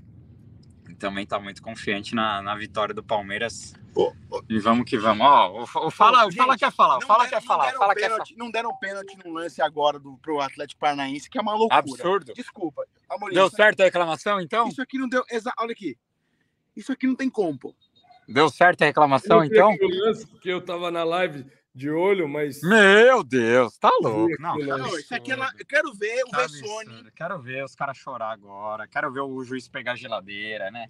Também está muito confiante na, na vitória do Palmeiras. Oh, oh. E vamos que vamos. Ó, oh, o Fala, gente, fala quer falar, Fala der, quer falar, Fala pênalti, quer Não deram pênalti no lance agora do, pro Atlético Paranaense, que é uma loucura. Absurdo. Desculpa. Amorim, deu certo a reclamação, então? Isso aqui não deu. Exa... Olha aqui. Isso aqui não tem como, pô. Deu certo a reclamação, então? Porque eu tava na live de olho, mas. Meu Deus, tá louco. Não, não isso aqui é lá, eu quero ver o Vessone. Quero ver os caras chorar agora. Quero ver o juiz pegar a geladeira, né?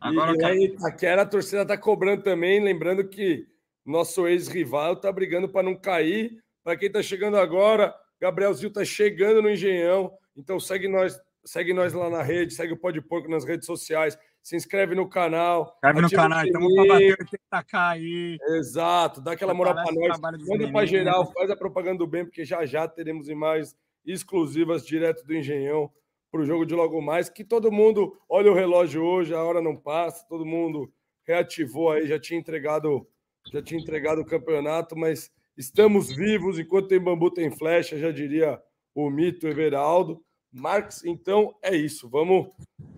Agora e, quero... aí, Taquera, a torcida tá cobrando também, lembrando que nosso ex-rival tá brigando para não cair. Para quem tá chegando agora, Gabrielzinho tá chegando no Engenhão. Então segue nós, segue nós lá na rede, segue o Pode Porco nas redes sociais se inscreve no canal. Inscreve no canal, estamos para bater 80k aí. Exato, dá aquela moral para nós. Manda para geral, faz a propaganda do bem, porque já já teremos imagens exclusivas direto do Engenhão para o jogo de logo mais, que todo mundo olha o relógio hoje, a hora não passa, todo mundo reativou aí, já tinha entregado, já tinha entregado o campeonato, mas estamos vivos, enquanto tem bambu tem flecha, já diria o mito Everaldo. Marx, então é isso. Vamos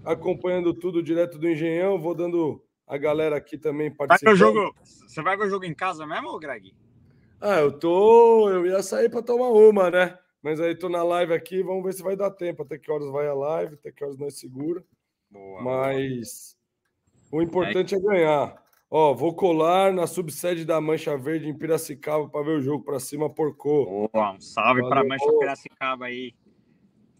acompanhando tudo direto do Engenhão, vou dando a galera aqui também participando. Vai jogo, você vai ver o jogo em casa mesmo, Greg? Ah, eu tô. Eu ia sair para tomar uma, né? Mas aí tô na live aqui, vamos ver se vai dar tempo. Até que horas vai a live, até que horas nós segura. Boa, Mas boa. o importante é... é ganhar. Ó, vou colar na subsede da Mancha Verde em Piracicaba para ver o jogo para cima, porcô. Boa, um salve para Mancha Piracicaba aí.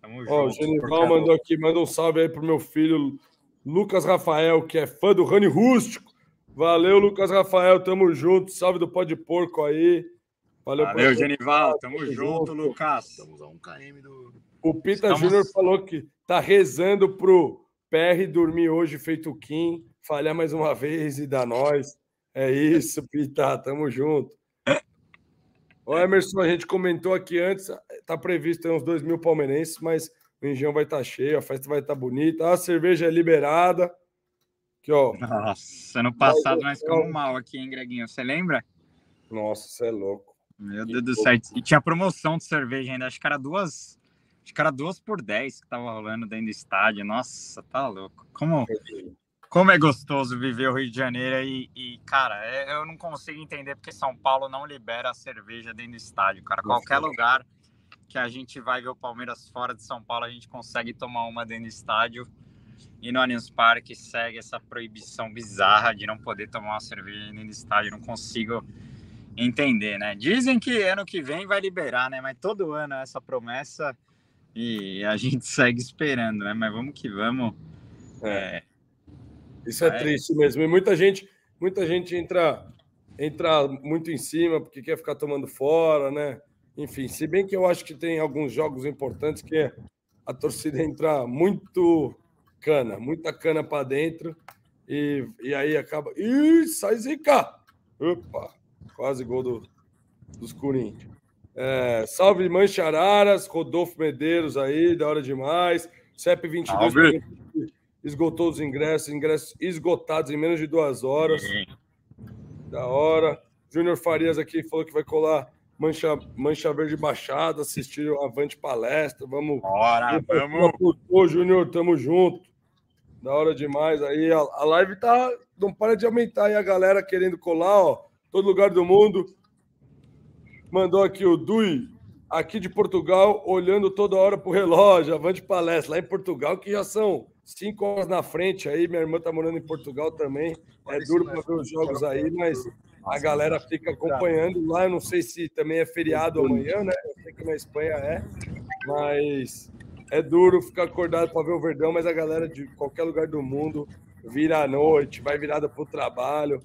Tamo Ó, junto. O Genival mandou aqui, manda um salve aí pro meu filho Lucas Rafael, que é fã do Rani Rústico. Valeu, Lucas Rafael, tamo junto. Salve do Pó de Porco aí. Valeu, Valeu Genival, tamo, tamo junto, Lucas. Estamos a um km do. O Pita Estamos... Júnior falou que tá rezando pro PR dormir hoje feito Kim, falhar mais uma vez e dar nós. É isso, Pita, tamo junto. O Emerson, a gente comentou aqui antes, tá previsto uns 2 mil palmeirenses, mas o engenho vai estar tá cheio, a festa vai estar tá bonita, a cerveja é liberada. Aqui, ó. Nossa, ano passado nós ficamos mal aqui, hein, Greguinho? Você lembra? Nossa, você é louco. Meu Deus do céu. E tinha promoção de cerveja ainda. Acho que era duas. Acho que era duas por dez que tava rolando dentro do estádio. Nossa, tá louco. Como, como é gostoso viver o Rio de Janeiro e, e, cara, é, eu não consigo entender porque São Paulo não libera a cerveja dentro do estádio, cara. Qualquer lugar que a gente vai ver o Palmeiras fora de São Paulo, a gente consegue tomar uma dentro do estádio. E no Allianz Parque segue essa proibição bizarra de não poder tomar uma cerveja dentro do estádio. Não consigo entender, né? Dizem que ano que vem vai liberar, né? Mas todo ano é essa promessa e a gente segue esperando, né? Mas vamos que vamos. É. É... Isso é, é, triste mesmo. E muita gente, muita gente entra, entra muito em cima porque quer ficar tomando fora, né? Enfim, se bem que eu acho que tem alguns jogos importantes que a torcida entra muito cana, muita cana para dentro e, e aí acaba. Ih, sai zica! Opa, quase gol do, dos Corinthians. É, salve Manchararas, Rodolfo Medeiros aí, da hora demais. CEP 22 esgotou os ingressos, ingressos esgotados em menos de duas horas. Da hora. Júnior Farias aqui falou que vai colar Mancha, Mancha Verde Baixada, assistir o Avante Palestra. Vamos. Bora, vamos. Ô, Júnior, tamo junto. Da hora demais. Aí a, a live tá. Não para de aumentar aí a galera querendo colar, ó. Todo lugar do mundo. Mandou aqui o Dui, aqui de Portugal, olhando toda hora pro relógio. Avante Palestra, lá em Portugal, que já são cinco horas na frente aí. Minha irmã tá morando em Portugal também. É duro para ver os jogos aí, mas a galera fica acompanhando lá. Eu não sei se também é feriado amanhã, né? Eu sei que na Espanha é, mas é duro ficar acordado para ver o Verdão. Mas a galera de qualquer lugar do mundo vira à noite, vai virada para o trabalho,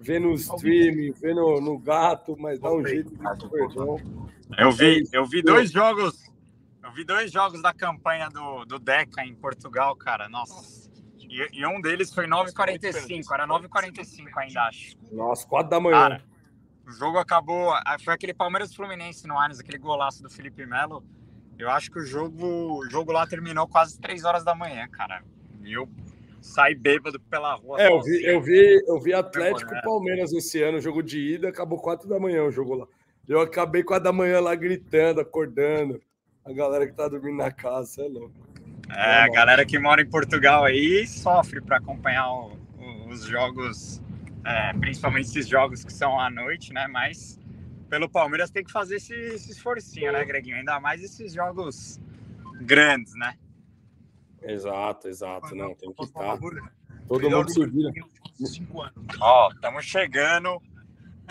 vê no streaming, vê no, no gato, mas dá um jeito de ver o Verdão. Eu vi, eu vi dois jogos. Eu vi dois jogos da campanha do, do Deca em Portugal, cara. Nossa e, e um deles foi 9h45, era 9h45 ainda, acho. Nossa, 4 da manhã. Cara, o jogo acabou. Foi aquele Palmeiras Fluminense no Arnes, aquele golaço do Felipe Melo. Eu acho que o jogo, o jogo lá terminou quase 3 horas da manhã, cara. E eu saí bêbado pela rua. É, eu vi, eu vi, eu vi Atlético e Palmeiras esse ano, jogo de ida, acabou 4 da manhã o jogo lá. Eu acabei 4 da manhã lá gritando, acordando. A galera que tá dormindo na casa, é louco. É, a galera que mora em Portugal aí sofre para acompanhar o, o, os jogos, é, principalmente esses jogos que são à noite, né? Mas pelo Palmeiras tem que fazer esse, esse esforcinho, né, Greginho? Ainda mais esses jogos grandes, né? Exato, exato. Não, tem que estar. Todo mundo se vira. Ó, estamos chegando.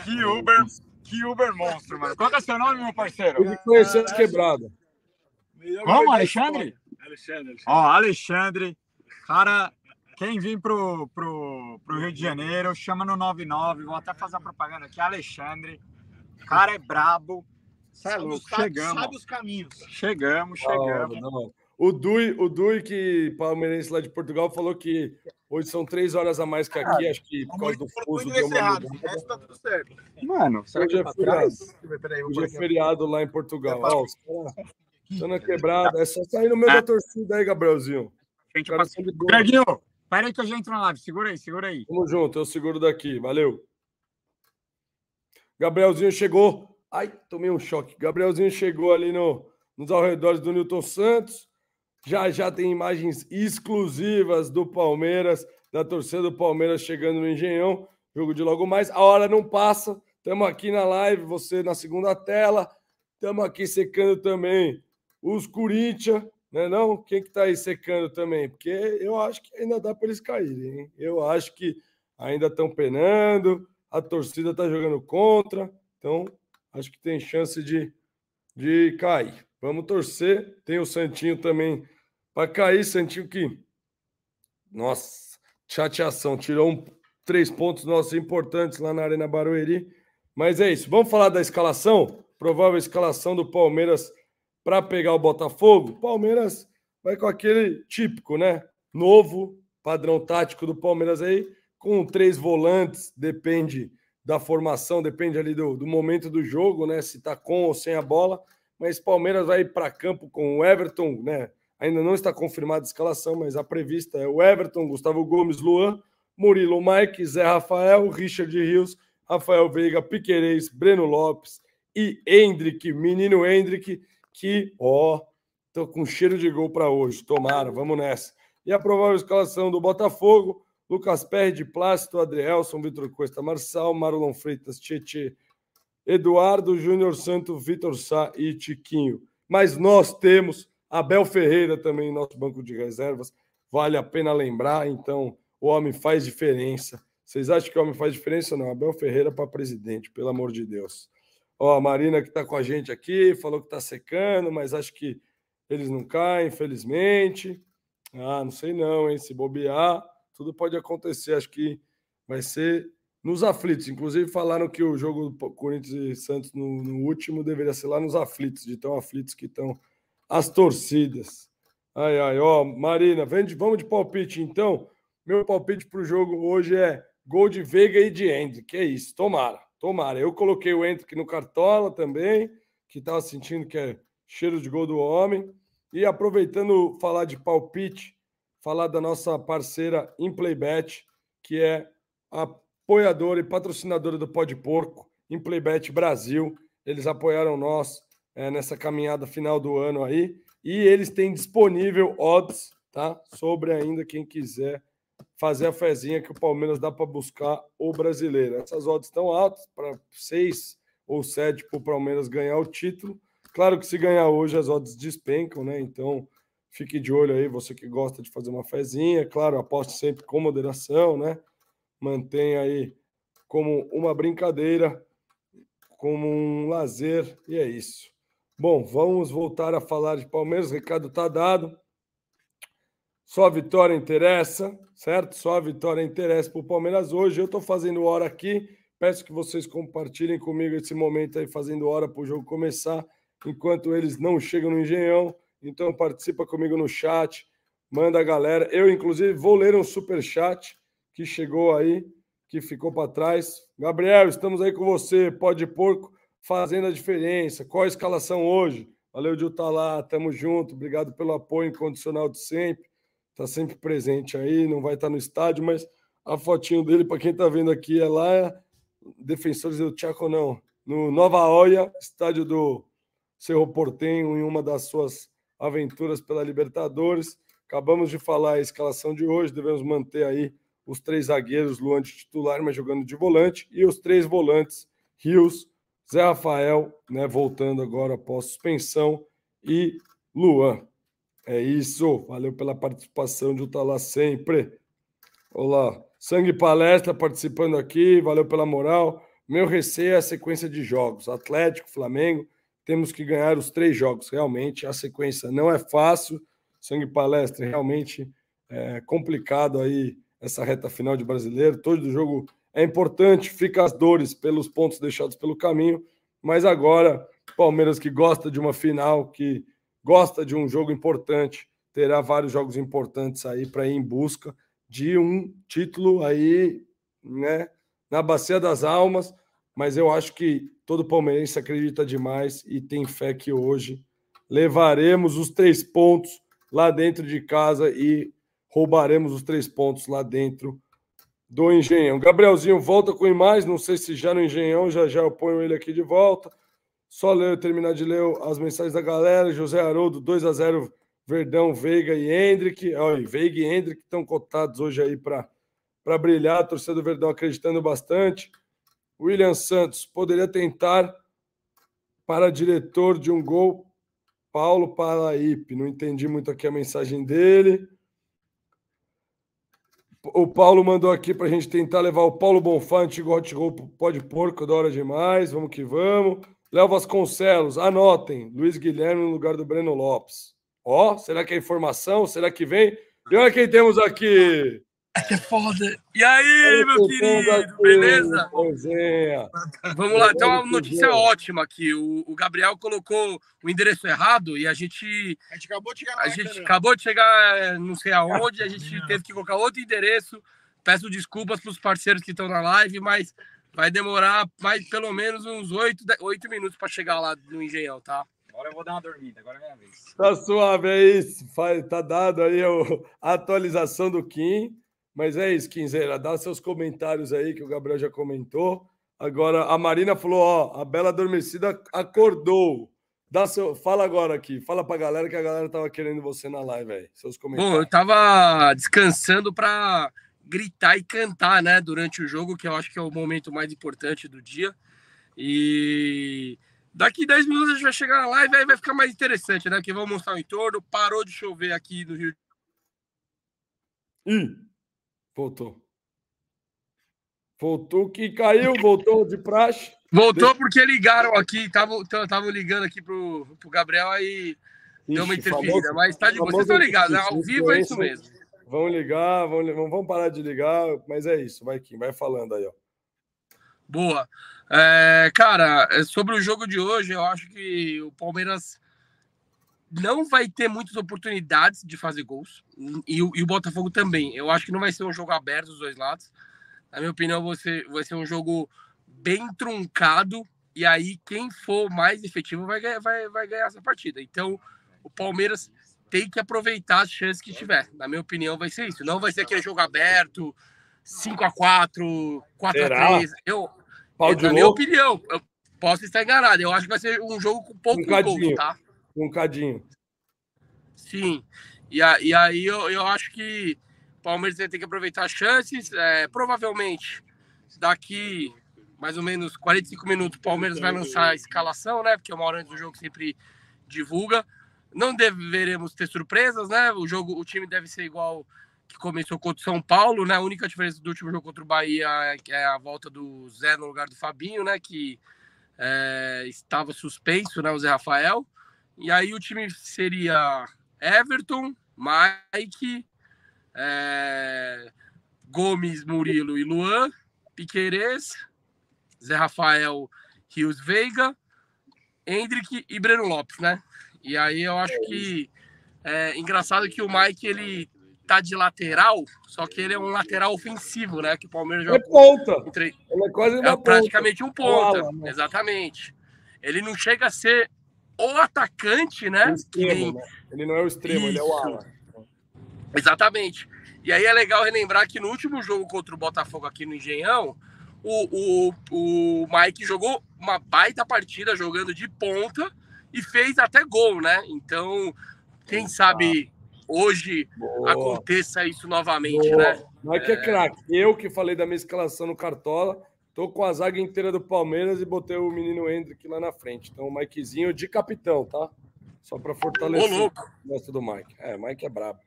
Que Uber, que Uber monstro, mano. Qual é o seu nome, meu parceiro? Eu me conheci antes quebrada. Como, Alexandre? Alexandre. Ó, Alexandre, cara, quem vir pro, pro, pro Rio de Janeiro, chama no 99, vou até fazer a propaganda aqui, Alexandre. Cara é brabo. é louco, chegamos. Sabe os caminhos. Chegamos, chegamos. Não, não. O Dui, o Dui, que palmeirense lá de Portugal, falou que hoje são três horas a mais que aqui, ah, acho que por causa do fuso deu uma errado, tá tudo certo. Mano, hoje é, feriado, hoje é feriado lá em Portugal. Ó, os caras Tô na quebrada. É só sair no meio ah. da torcida aí, Gabrielzinho. Gente, Greginho, pera aí que eu já entro na live. Segura aí, segura aí. Tamo junto, eu seguro daqui. Valeu. Gabrielzinho chegou. Ai, tomei um choque. Gabrielzinho chegou ali no, nos arredores do Newton Santos. Já já tem imagens exclusivas do Palmeiras, da torcida do Palmeiras chegando no Engenhão. Jogo de logo mais. A hora não passa. Estamos aqui na live, você na segunda tela. Estamos aqui secando também os Corinthians, né? Não? Quem que está aí secando também? Porque eu acho que ainda dá para eles caírem. Hein? Eu acho que ainda estão penando, a torcida está jogando contra, então acho que tem chance de, de cair. Vamos torcer. Tem o Santinho também para cair, Santinho que. Nossa, chateação. Tirou um, três pontos nossos importantes lá na Arena Barueri. Mas é isso. Vamos falar da escalação? Provável escalação do Palmeiras para pegar o Botafogo. Palmeiras vai com aquele típico, né? Novo padrão tático do Palmeiras aí, com três volantes, depende da formação, depende ali do, do momento do jogo, né? Se tá com ou sem a bola mas Palmeiras vai para campo com o Everton, né? Ainda não está confirmada a escalação, mas a prevista é o Everton, Gustavo Gomes, Luan, Murilo Mike, Zé Rafael, Richard Rios, Rafael Veiga, Piquerez, Breno Lopes e Hendrick, menino Hendrick, que, ó, tô com cheiro de gol para hoje. Tomara, vamos nessa. E a provável escalação do Botafogo: Lucas Perry de Plácido, Adrielson, Vitor Costa, Marçal, Marlon Freitas, Tietê, Eduardo Júnior Santo, Vitor Sá e Tiquinho. Mas nós temos Abel Ferreira também em nosso banco de reservas. Vale a pena lembrar, então o homem faz diferença. Vocês acham que o homem faz diferença? Não, Abel Ferreira para presidente, pelo amor de Deus. Ó, a Marina que está com a gente aqui, falou que está secando, mas acho que eles não caem, infelizmente. Ah, não sei não, hein? Se bobear, tudo pode acontecer. Acho que vai ser nos aflitos. Inclusive, falaram que o jogo do Corinthians e Santos no, no, último deveria ser lá nos aflitos, de tão aflitos que estão as torcidas. Ai, ai, ó, Marina, vem de, vamos de palpite então. Meu palpite para o jogo hoje é gol de Veiga e de Hendrick. Que é isso, tomara, tomara. Eu coloquei o Hendrick no Cartola também, que estava sentindo que é cheiro de gol do homem. E aproveitando falar de palpite, falar da nossa parceira Implaybet, que é apoiadora e patrocinadora do Pode Porco, em Playbet Brasil. Eles apoiaram nós é, nessa caminhada final do ano aí. E eles têm disponível odds, tá? Sobre ainda quem quiser fazer a fezinha que o Palmeiras dá para buscar o brasileiro. Essas odds estão altas, para seis ou sete para o Palmeiras ganhar o título. Claro que se ganhar hoje as odds despencam, né? Então fique de olho aí, você que gosta de fazer uma fezinha. Claro, aposte sempre com moderação, né? mantém aí como uma brincadeira, como um lazer, e é isso. Bom, vamos voltar a falar de Palmeiras. O recado está dado. Só a vitória interessa, certo? Só a vitória interessa para o Palmeiras hoje. Eu estou fazendo hora aqui. Peço que vocês compartilhem comigo esse momento aí, fazendo hora para o jogo começar, enquanto eles não chegam no Engenhão. Então, participa comigo no chat, manda a galera. Eu, inclusive, vou ler um super chat que chegou aí, que ficou para trás. Gabriel, estamos aí com você, pode porco, fazendo a diferença. Qual a escalação hoje? Valeu de estar lá, tamo junto. Obrigado pelo apoio incondicional de sempre. Está sempre presente aí, não vai estar no estádio, mas a fotinho dele, para quem está vendo aqui, é lá, Defensores do Chaco, não. No Nova Oia, estádio do Cerro Portenho, em uma das suas aventuras pela Libertadores. Acabamos de falar a escalação de hoje, devemos manter aí os três zagueiros, Luan de titular, mas jogando de volante, e os três volantes, Rios, Zé Rafael, né, voltando agora após suspensão, e Luan. É isso, valeu pela participação de estar lá sempre. Olá, Sangue Palestra participando aqui, valeu pela moral. Meu receio é a sequência de jogos. Atlético, Flamengo, temos que ganhar os três jogos. Realmente, a sequência não é fácil. Sangue Palestra, realmente é complicado aí essa reta final de brasileiro. Todo jogo é importante, fica as dores pelos pontos deixados pelo caminho, mas agora, Palmeiras que gosta de uma final, que gosta de um jogo importante, terá vários jogos importantes aí para ir em busca de um título aí, né, na bacia das almas, mas eu acho que todo palmeirense acredita demais e tem fé que hoje levaremos os três pontos lá dentro de casa e roubaremos os três pontos lá dentro do Engenhão. Gabrielzinho volta com imagens, não sei se já no Engenhão, já já eu ponho ele aqui de volta. Só ler, terminar de ler as mensagens da galera. José Haroldo, 2 a 0 Verdão, Veiga e Hendrick. Olha, Veiga e Hendrick estão cotados hoje aí para brilhar. A torcida do Verdão acreditando bastante. William Santos poderia tentar para diretor de um gol. Paulo Paraípe. Não entendi muito aqui a mensagem dele. O Paulo mandou aqui para a gente tentar levar o Paulo Bonfá, antigo hot roll, pode porco, da hora demais. Vamos que vamos. Léo Vasconcelos, anotem. Luiz Guilherme no lugar do Breno Lopes. Ó, oh, será que é informação? Será que vem? E olha quem temos aqui. É foda. E aí, meu querido, aqui, beleza? Poesinha. Vamos lá, tem uma notícia ótima aqui. O, o, Gabriel colocou o endereço errado e a gente. A gente acabou de chegar A gente acabou de chegar, é, não sei aonde, a gente teve que colocar outro endereço. Peço desculpas para os parceiros que estão na live, mas vai demorar mais pelo menos uns oito, oito minutos para chegar lá no Engenhão, tá? Agora eu vou dar uma dormida, agora é minha vez. Tá suave, é isso. Tá dado aí a atualização do Kim. Mas é isso, Quinzeira. Dá seus comentários aí, que o Gabriel já comentou. Agora, a Marina falou: ó, a Bela Adormecida acordou. Dá seu... Fala agora aqui, fala pra galera que a galera tava querendo você na live aí. Seus comentários. Bom, eu tava descansando pra gritar e cantar, né, durante o jogo, que eu acho que é o momento mais importante do dia. E daqui 10 minutos a gente vai chegar na live, aí vai ficar mais interessante, né? Que vamos mostrar o entorno. Parou de chover aqui no Rio. Hum. Voltou. Voltou que caiu, voltou de praxe. Voltou Deixa... porque ligaram aqui, estavam ligando aqui pro, pro Gabriel aí Ixi, deu uma interferida, famoso, mas tá de vocês estão ligados, né? Ao vivo é isso mesmo. Vão ligar, vão, vão parar de ligar, mas é isso, vai Kim, vai falando aí, ó. Boa. É, cara, é, sobre o jogo de hoje, eu acho que o Palmeiras não vai ter muitas oportunidades de fazer gols. E, e, o Botafogo também. Eu acho que não vai ser um jogo aberto dos dois lados. Na minha opinião, vai ser, vai ser um jogo bem truncado. E aí, quem for mais efetivo vai, vai, vai ganhar essa partida. Então, o Palmeiras tem que aproveitar as chances que tiver. Na minha opinião, vai ser isso. Não vai ser aquele jogo aberto, 5 a 4 4 Será? a 3 Eu, Pau na minha opinião, eu posso estar enganado. Eu acho que vai ser um jogo com pouco um gols, tá? Um cadinho. Sim. E, a, e aí eu, eu acho que o Palmeiras tem que aproveitar as chances. É, provavelmente, daqui mais ou menos 45 minutos, o Palmeiras vai lançar a escalação, né? Porque uma hora antes do jogo sempre divulga. Não deveremos ter surpresas, né? O jogo, o time deve ser igual que começou contra o São Paulo, né? A única diferença do último jogo contra o Bahia é a volta do Zé no lugar do Fabinho, né? Que é, estava suspenso, né? O Zé Rafael. E aí o time seria Everton, Mike, é, Gomes, Murilo e Luan, Piquerez, Zé Rafael, Rios Veiga, Hendrick e Breno Lopes, né? E aí eu acho que é engraçado que o Mike ele tá de lateral, só que ele é um lateral ofensivo, né? Que o Palmeiras joga. É ponta. Entre... Ele é quase uma é praticamente um ponta. Exatamente. Ele não chega a ser o atacante, né? O extremo, né? Ele não é o extremo, Isso. ele é o ala. Exatamente. E aí é legal relembrar que no último jogo contra o Botafogo aqui no Engenhão, o, o, o Mike jogou uma baita partida jogando de ponta e fez até gol, né? Então, quem sabe hoje Boa. aconteça isso novamente, Boa. né? Mike é, é craque. Eu que falei da minha escalação no Cartola, Tô com a zaga inteira do Palmeiras e botei o menino Hendrick lá na frente. Então, o Mikezinho de capitão, tá? Só para fortalecer Ô, o gosto do Mike. É, Mike é brabo.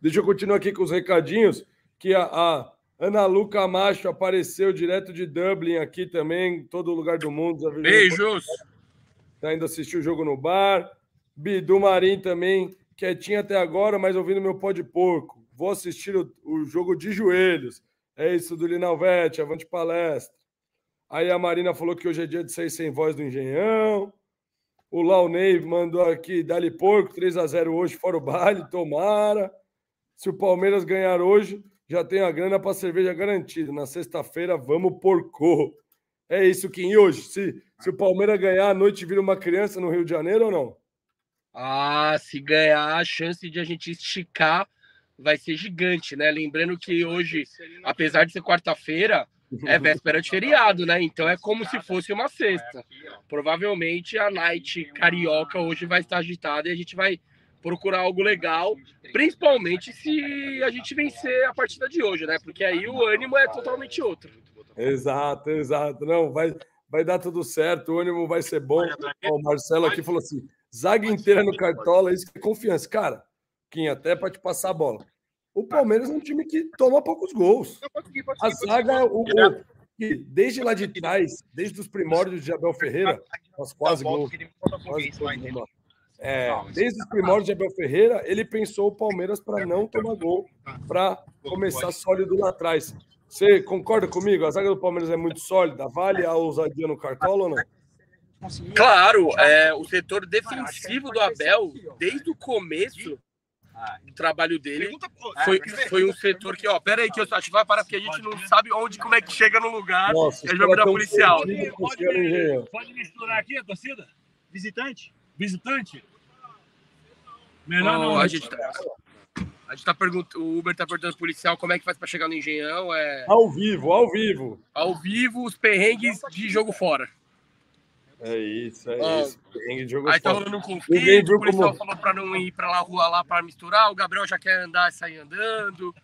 Deixa eu continuar aqui com os recadinhos. Que a, a Ana Luca Macho apareceu direto de Dublin aqui também, em todo lugar do mundo. Beijos! Tá indo assistir o jogo no bar. Bidu Marim também, quietinho até agora, mas ouvindo meu pó de porco. Vou assistir o, o jogo de joelhos. É isso do Linalvete, avante palestra. Aí a Marina falou que hoje é dia de sair sem voz do Engenhão. O Launay mandou aqui, dali porco, 3 a 0 hoje, fora o baile, tomara. Se o Palmeiras ganhar hoje, já tem a grana para cerveja garantida. Na sexta-feira, vamos porco. É isso, Kim. E hoje, se, se o Palmeiras ganhar, a noite vira uma criança no Rio de Janeiro ou não? Ah, se ganhar, a chance de a gente esticar vai ser gigante, né? Lembrando que hoje, apesar de ser quarta-feira, é véspera de feriado, né? Então é como se fosse uma sexta. Provavelmente a night carioca hoje vai estar agitada e a gente vai procurar algo legal, principalmente se a gente vencer a partida de hoje, né? Porque aí o ânimo é totalmente outro. Exato, exato. Não, vai, vai dar tudo certo, o ânimo vai ser bom. o Marcelo aqui falou assim: zaga inteira no Cartola, isso que é confiança. Cara, quem até para te passar a bola. O Palmeiras é um time que toma poucos gols. A zaga, o, o, desde lá de trás, desde os primórdios de Abel Ferreira, nós quase gols. Quase gols é, desde os primórdios de Abel Ferreira, ele pensou o Palmeiras para não tomar gol, para começar sólido lá atrás. Você concorda comigo? A zaga do Palmeiras é muito sólida. Vale a ousadia no cartola ou não? Claro, é, o setor defensivo do Abel, desde o começo do trabalho dele, foi, foi um setor que, ó, pera aí que eu só te vai parar porque a gente não sabe onde, como é que chega no lugar. Nossa, é jogo da policial. Pode, pode misturar aqui a torcida? Visitante? Visitante? Melhor oh, não. A gente tá, a gente tá perguntando, o Uber tá perguntando policial como é que faz para chegar no Engenhão. É... Ao vivo, ao vivo. Ao vivo, os perrengues de jogo fora. É isso, é isso. Perrengue de jogo aí tá fora. tá rolando um conflito, o policial como... falou para não ir para lá rua lá para misturar, o Gabriel já quer andar e sair andando.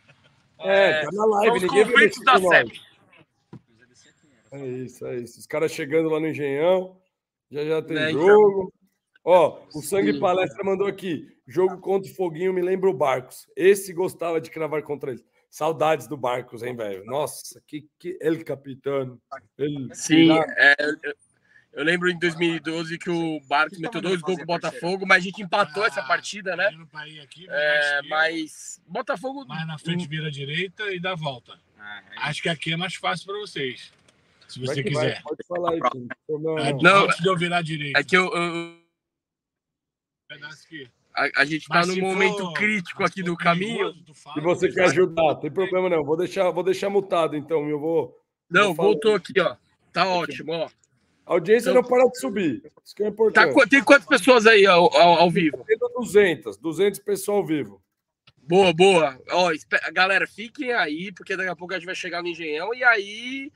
É, é tá na live, ninguém conflitos da CEP. É isso, é isso. Os caras chegando lá no Engenhão, já já tem é, jogo. Ó, o Sangue Palestra mandou aqui. Jogo contra o Foguinho me lembra o Barcos. Esse gostava de cravar contra ele. Saudades do Barcos, hein, velho? Nossa, que, que ele capitão. Ele, Sim, é, eu, lembro em 2012 que o Barcos meteu dois gols com o Botafogo, mas a gente empatou essa partida, né? É, mas Botafogo. Mais na frente vira à direita e dá a volta. Ah, é Acho que aqui é mais fácil para vocês. Se você quiser. Pode falar aí. É, não, antes de eu virar à direita. É que eu, eu a, a gente está num momento for, crítico aqui do caminho. Se você quer ajudar, tem problema não. Vou deixar, vou deixar mutado, então. Eu vou. Não, vou voltou aqui, ó. Tá ótimo, ó. A audiência então, não para de subir. Isso que é importante. Tá, tem quantas pessoas aí ao, ao, ao vivo? 200. 200 pessoas ao vivo. Boa, boa. Ó, galera, fiquem aí, porque daqui a pouco a gente vai chegar no Engenhão e aí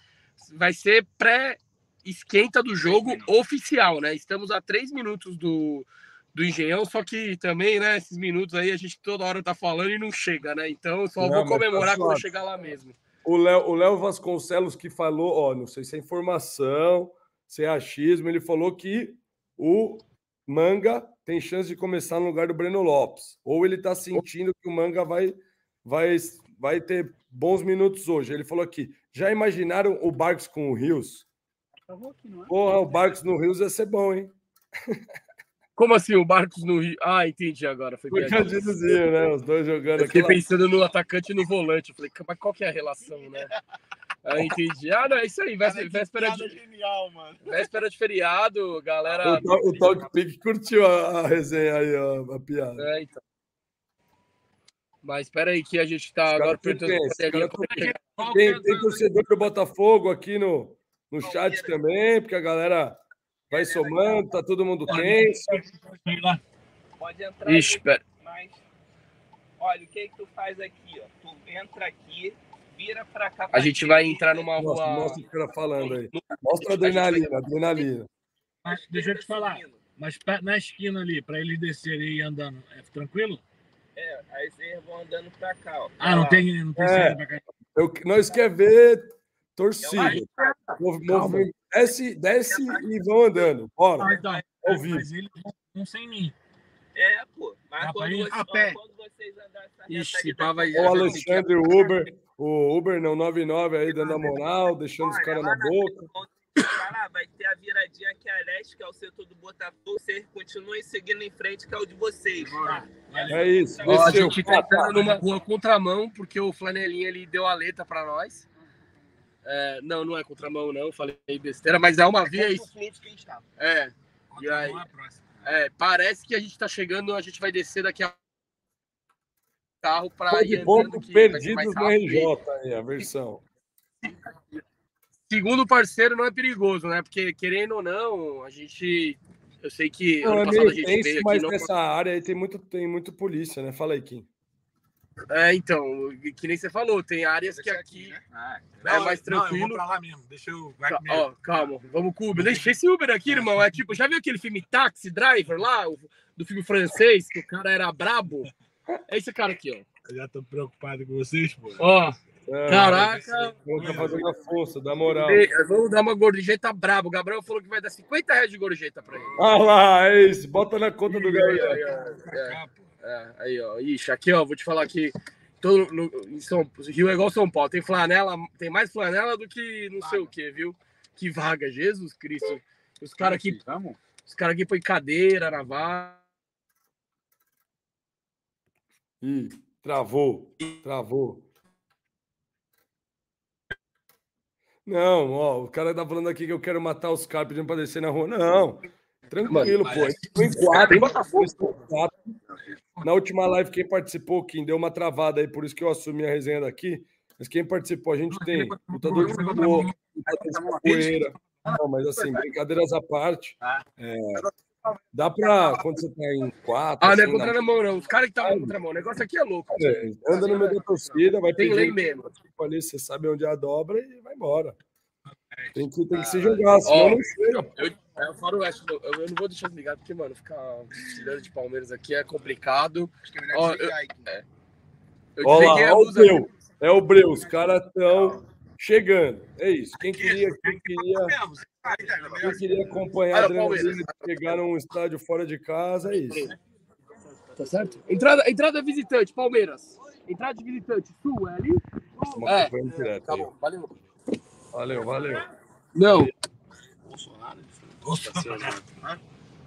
vai ser pré-esquenta do jogo oficial, né? Estamos a três minutos do, do Engenhão, só que também, né, esses minutos aí a gente toda hora tá falando e não chega, né? Então só não, vou comemorar tá quando chegar lá mesmo. O Léo, o Léo Vasconcelos que falou, ó, não sei se é informação, se é achismo, ele falou que o Manga tem chance de começar no lugar do Breno Lopes, ou ele tá sentindo que o Manga vai vai vai ter bons minutos hoje. Ele falou aqui, já imaginaram o Barcos com o Rios? Porra, o Barcos no Rios ia ser bom, hein? Como assim, o Marcos no Rio? Ah, entendi agora. Foi Candidozinho, né? Os dois jogando Eu fiquei aquela... pensando no atacante e no volante. Eu falei, mas qual que é a relação, né? Ah, entendi. Ah, não, é isso aí. Véspera, véspera de... Genial, mano. Véspera de feriado, galera. O, o Talk Pick curtiu a, a, resenha aí, a, a, piada. É, então. Mas espera aí que a gente tá agora perguntando. Tem, tem, tem torcedor do Botafogo aqui no, no chat também, porque a galera Vai somando, tá todo mundo tenso. Pode entrar aí, mas olha, o que, que tu faz aqui, ó? Tu entra aqui, vira pra cá. A gente vai entrar numa rua. Mostra o cara falando aí. Mostra a adrenalina, adrenalina. Mas deixa eu te falar. Mas na esquina ali, para eles descerem e andando, é tranquilo? É, aí vocês vão andando pra cá, ó. Ah, não tem, não tem é, pra cá. Eu, nós quer ver torcida. Movimento, desce, desce e vão andando. Bora. Ah, ao vivo. Mas eles vão sem mim. É, pô. Mas quando, você, a pé. quando vocês andarem Ixi, tava aí. O Alexandre, o Uber, o Uber não 99 aí dando a moral, deixando os caras na boca. Cara, vai ter a viradinha aqui a leste, que é o setor do Botafogo. Vocês continuem seguindo em frente, que é o de vocês. Tá? É isso. Ó, a gente tá entrando numa rua contramão, porque o Flanelinha ele deu a letra para nós. É, não, não é contramão, não. Falei besteira, mas é uma via. É. E aí, é, parece que a gente está chegando, a gente vai descer daqui a carro para ir pouco perdidos no RJ aí, a versão. Segundo parceiro, não é perigoso, né? Porque querendo ou não, a gente Eu sei que não, ano é passado a gente tenso, veio aqui. Mas não... nessa área aí tem muito, tem muito polícia, né? Fala aí, Kim. É, então, que nem você falou, tem áreas que aqui, né? ah, é mais tranquilo. Não, eu vou pra lá mesmo, deixa eu. Vai Ó, calma, vamos com o Uber. Deixa esse Uber aqui, irmão. É tipo, já viu aquele filme Taxi Driver lá, do filme francês, que o cara era brabo? É esse cara aqui, ó. Eu já tô preocupado com vocês, pô. Ó, é, Caraca! Vamos tá fazendo a força, dá moral. Vamos dar uma gorjeta brabo. O Gabriel falou que vai dar 50 reais de gorjeta pra ele. Ah lá, é isso. Bota na conta do Gabriel. Aí, é, é, aí, ó. Ixi, aqui, ó, vou te falar que todo, no, em São, Rio é igual São Paulo. Tem flanela, tem mais flanela do que não sei o que, viu? Que vaga, Jesus Cristo. Os caras aqui. Vamos? Os caras aqui põem cadeira na vaga. Ih, travou, travou. Não, ó, o cara tá falando aqui que eu quero matar os caras pedindo pra descer na rua. Não, tranquilo, pô. Foi em quatro, quatro. Na última live, quem participou, quem deu uma travada aí, por isso que eu assumi a resenha daqui. Mas quem participou, a gente tem lutador de futebol, lutador de poeira. Não, mas assim, brincadeiras à parte. É, Dá pra, quando você tá em quatro. Ah, não é assim, contra a mão, não. Os caras que estavam contra a mão. O negócio aqui é louco. É, anda no meio da torcida, vai Tem lei mesmo. Ali, você sabe onde é a dobra e vai embora. Tem que, tem que se jogar, senão não chega. Eu, eu falo essa, eu, eu não vou deixar desligado, porque, mano, ficar tirando de Palmeiras aqui é complicado. Acho que é melhor ó, eu, é. eu Olha lá, o Breu. É o Breu, os caras estão chegando. É isso. Quem queria, quem queria eu queria acompanhar a adrenalina chegar num estádio fora de casa, é isso. Tá certo? Entrada, entrada visitante, Palmeiras. Entrada de visitante, Sul, é ali? É, é tá bom, valeu. Valeu, valeu. Não.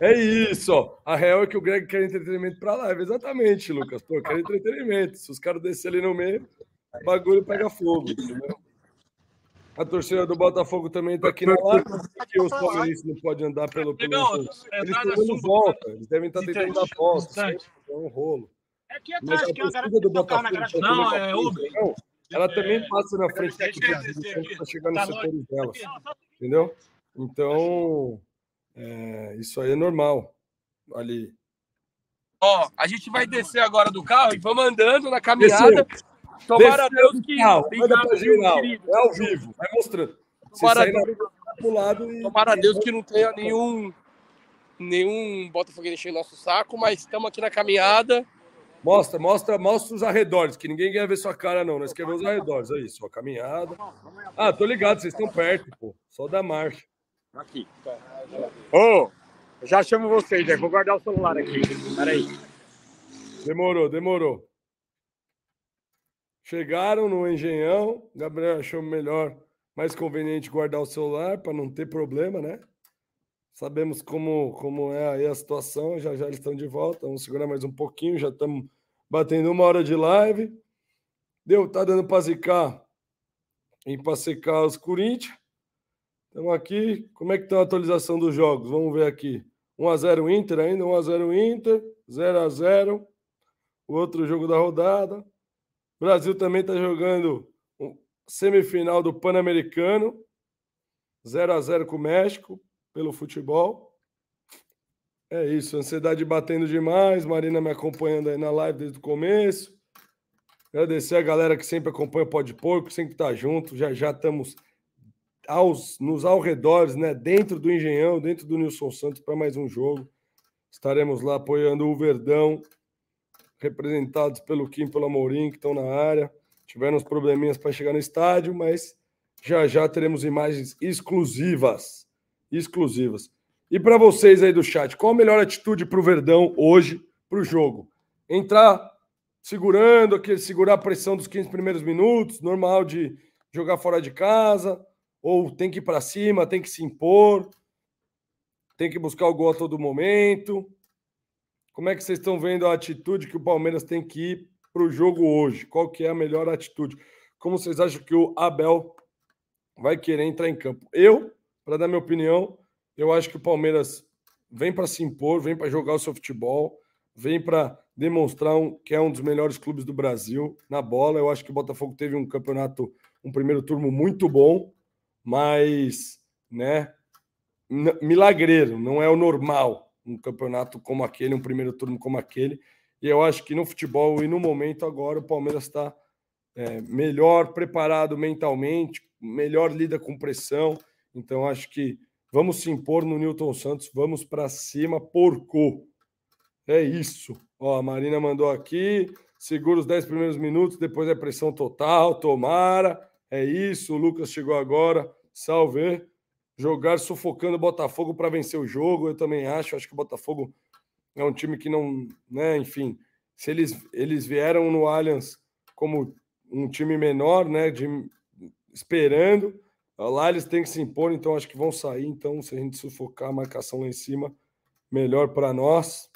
É isso, ó. A real é que o Greg quer entretenimento pra live. Exatamente, Lucas. Pô, quer entretenimento. Se os caras descerem ali no meio, o bagulho pega fogo, entendeu? A torcida do Botafogo também está aqui na live, porque os palmeirenses não podem andar pelo. pelo eles estão dando volta, eles devem estar tentando dar volta. É um rolo. É aqui atrás, Mas a torcida do Botafogo. Não, é Uber. Ela também passa na frente da para chegar nos setores delas. Entendeu? Então, é, isso aí é normal. Ali. Ó, a gente vai descer agora do carro e vamos andando na caminhada. Desceu. Tomara a Deus que. Não, manda pra geral. É ao vivo, vai mostrando. Tomara, pro lado e... Tomara a Deus que não tenha nenhum. Nenhum Botafogo enchendo nosso saco, mas estamos aqui na caminhada. Mostra, mostra, mostra os arredores, que ninguém quer ver sua cara, não. Nós queremos ver os arredores. É isso, a caminhada. Ah, tô ligado, vocês estão perto, pô. Só da marcha. Aqui. Ô, oh, já chamo vocês, né? Vou guardar o celular aqui. Peraí. Demorou, demorou. Chegaram no Engenhão, Gabriel achou melhor, mais conveniente guardar o celular para não ter problema, né? Sabemos como, como é aí a situação, já já eles estão de volta, vamos segurar mais um pouquinho, já estamos batendo uma hora de live. Deu, tá dando para zicar em passecar os Corinthians. Estamos aqui, como é que está a atualização dos jogos? Vamos ver aqui. 1x0 Inter ainda, 1x0 Inter, 0x0. O outro jogo da rodada. O Brasil também está jogando semifinal do Pan-Americano, 0 a 0 com o México, pelo futebol. É isso, ansiedade batendo demais. Marina me acompanhando aí na live desde o começo. Agradecer a galera que sempre acompanha o Pode Porco, sempre está junto. Já já estamos aos, nos arredores, né? Dentro do Engenhão, dentro do Nilson Santos para mais um jogo. Estaremos lá apoiando o Verdão representados pelo Kim pelo Amorim, que estão na área. Tiveram uns probleminhas para chegar no estádio, mas já já teremos imagens exclusivas. Exclusivas. E para vocês aí do chat, qual a melhor atitude para o Verdão hoje, para o jogo? Entrar segurando, aquele, segurar a pressão dos 15 primeiros minutos, normal de jogar fora de casa, ou tem que ir para cima, tem que se impor, tem que buscar o gol a todo momento. Como é que vocês estão vendo a atitude que o Palmeiras tem que ir para o jogo hoje? Qual que é a melhor atitude? Como vocês acham que o Abel vai querer entrar em campo? Eu, para dar minha opinião, eu acho que o Palmeiras vem para se impor, vem para jogar o seu futebol, vem para demonstrar um, que é um dos melhores clubes do Brasil na bola. Eu acho que o Botafogo teve um campeonato, um primeiro turno muito bom, mas, né, milagreiro, não é o normal um campeonato como aquele, um primeiro turno como aquele. E eu acho que no futebol e no momento agora o Palmeiras está é, melhor preparado mentalmente, melhor lida com pressão. Então acho que vamos se impor no Newton Santos, vamos para cima, porco. É isso. Ó, a Marina mandou aqui, segura os 10 primeiros minutos, depois é pressão total, tomara. É isso, o Lucas chegou agora, salve. Jogar sufocando o Botafogo para vencer o jogo, eu também acho. Acho que o Botafogo é um time que não, né, enfim, se eles, eles vieram no Allianz como um time menor, né, de, esperando, lá eles têm que se impor, então acho que vão sair. Então, se a gente sufocar a marcação lá em cima, melhor para nós.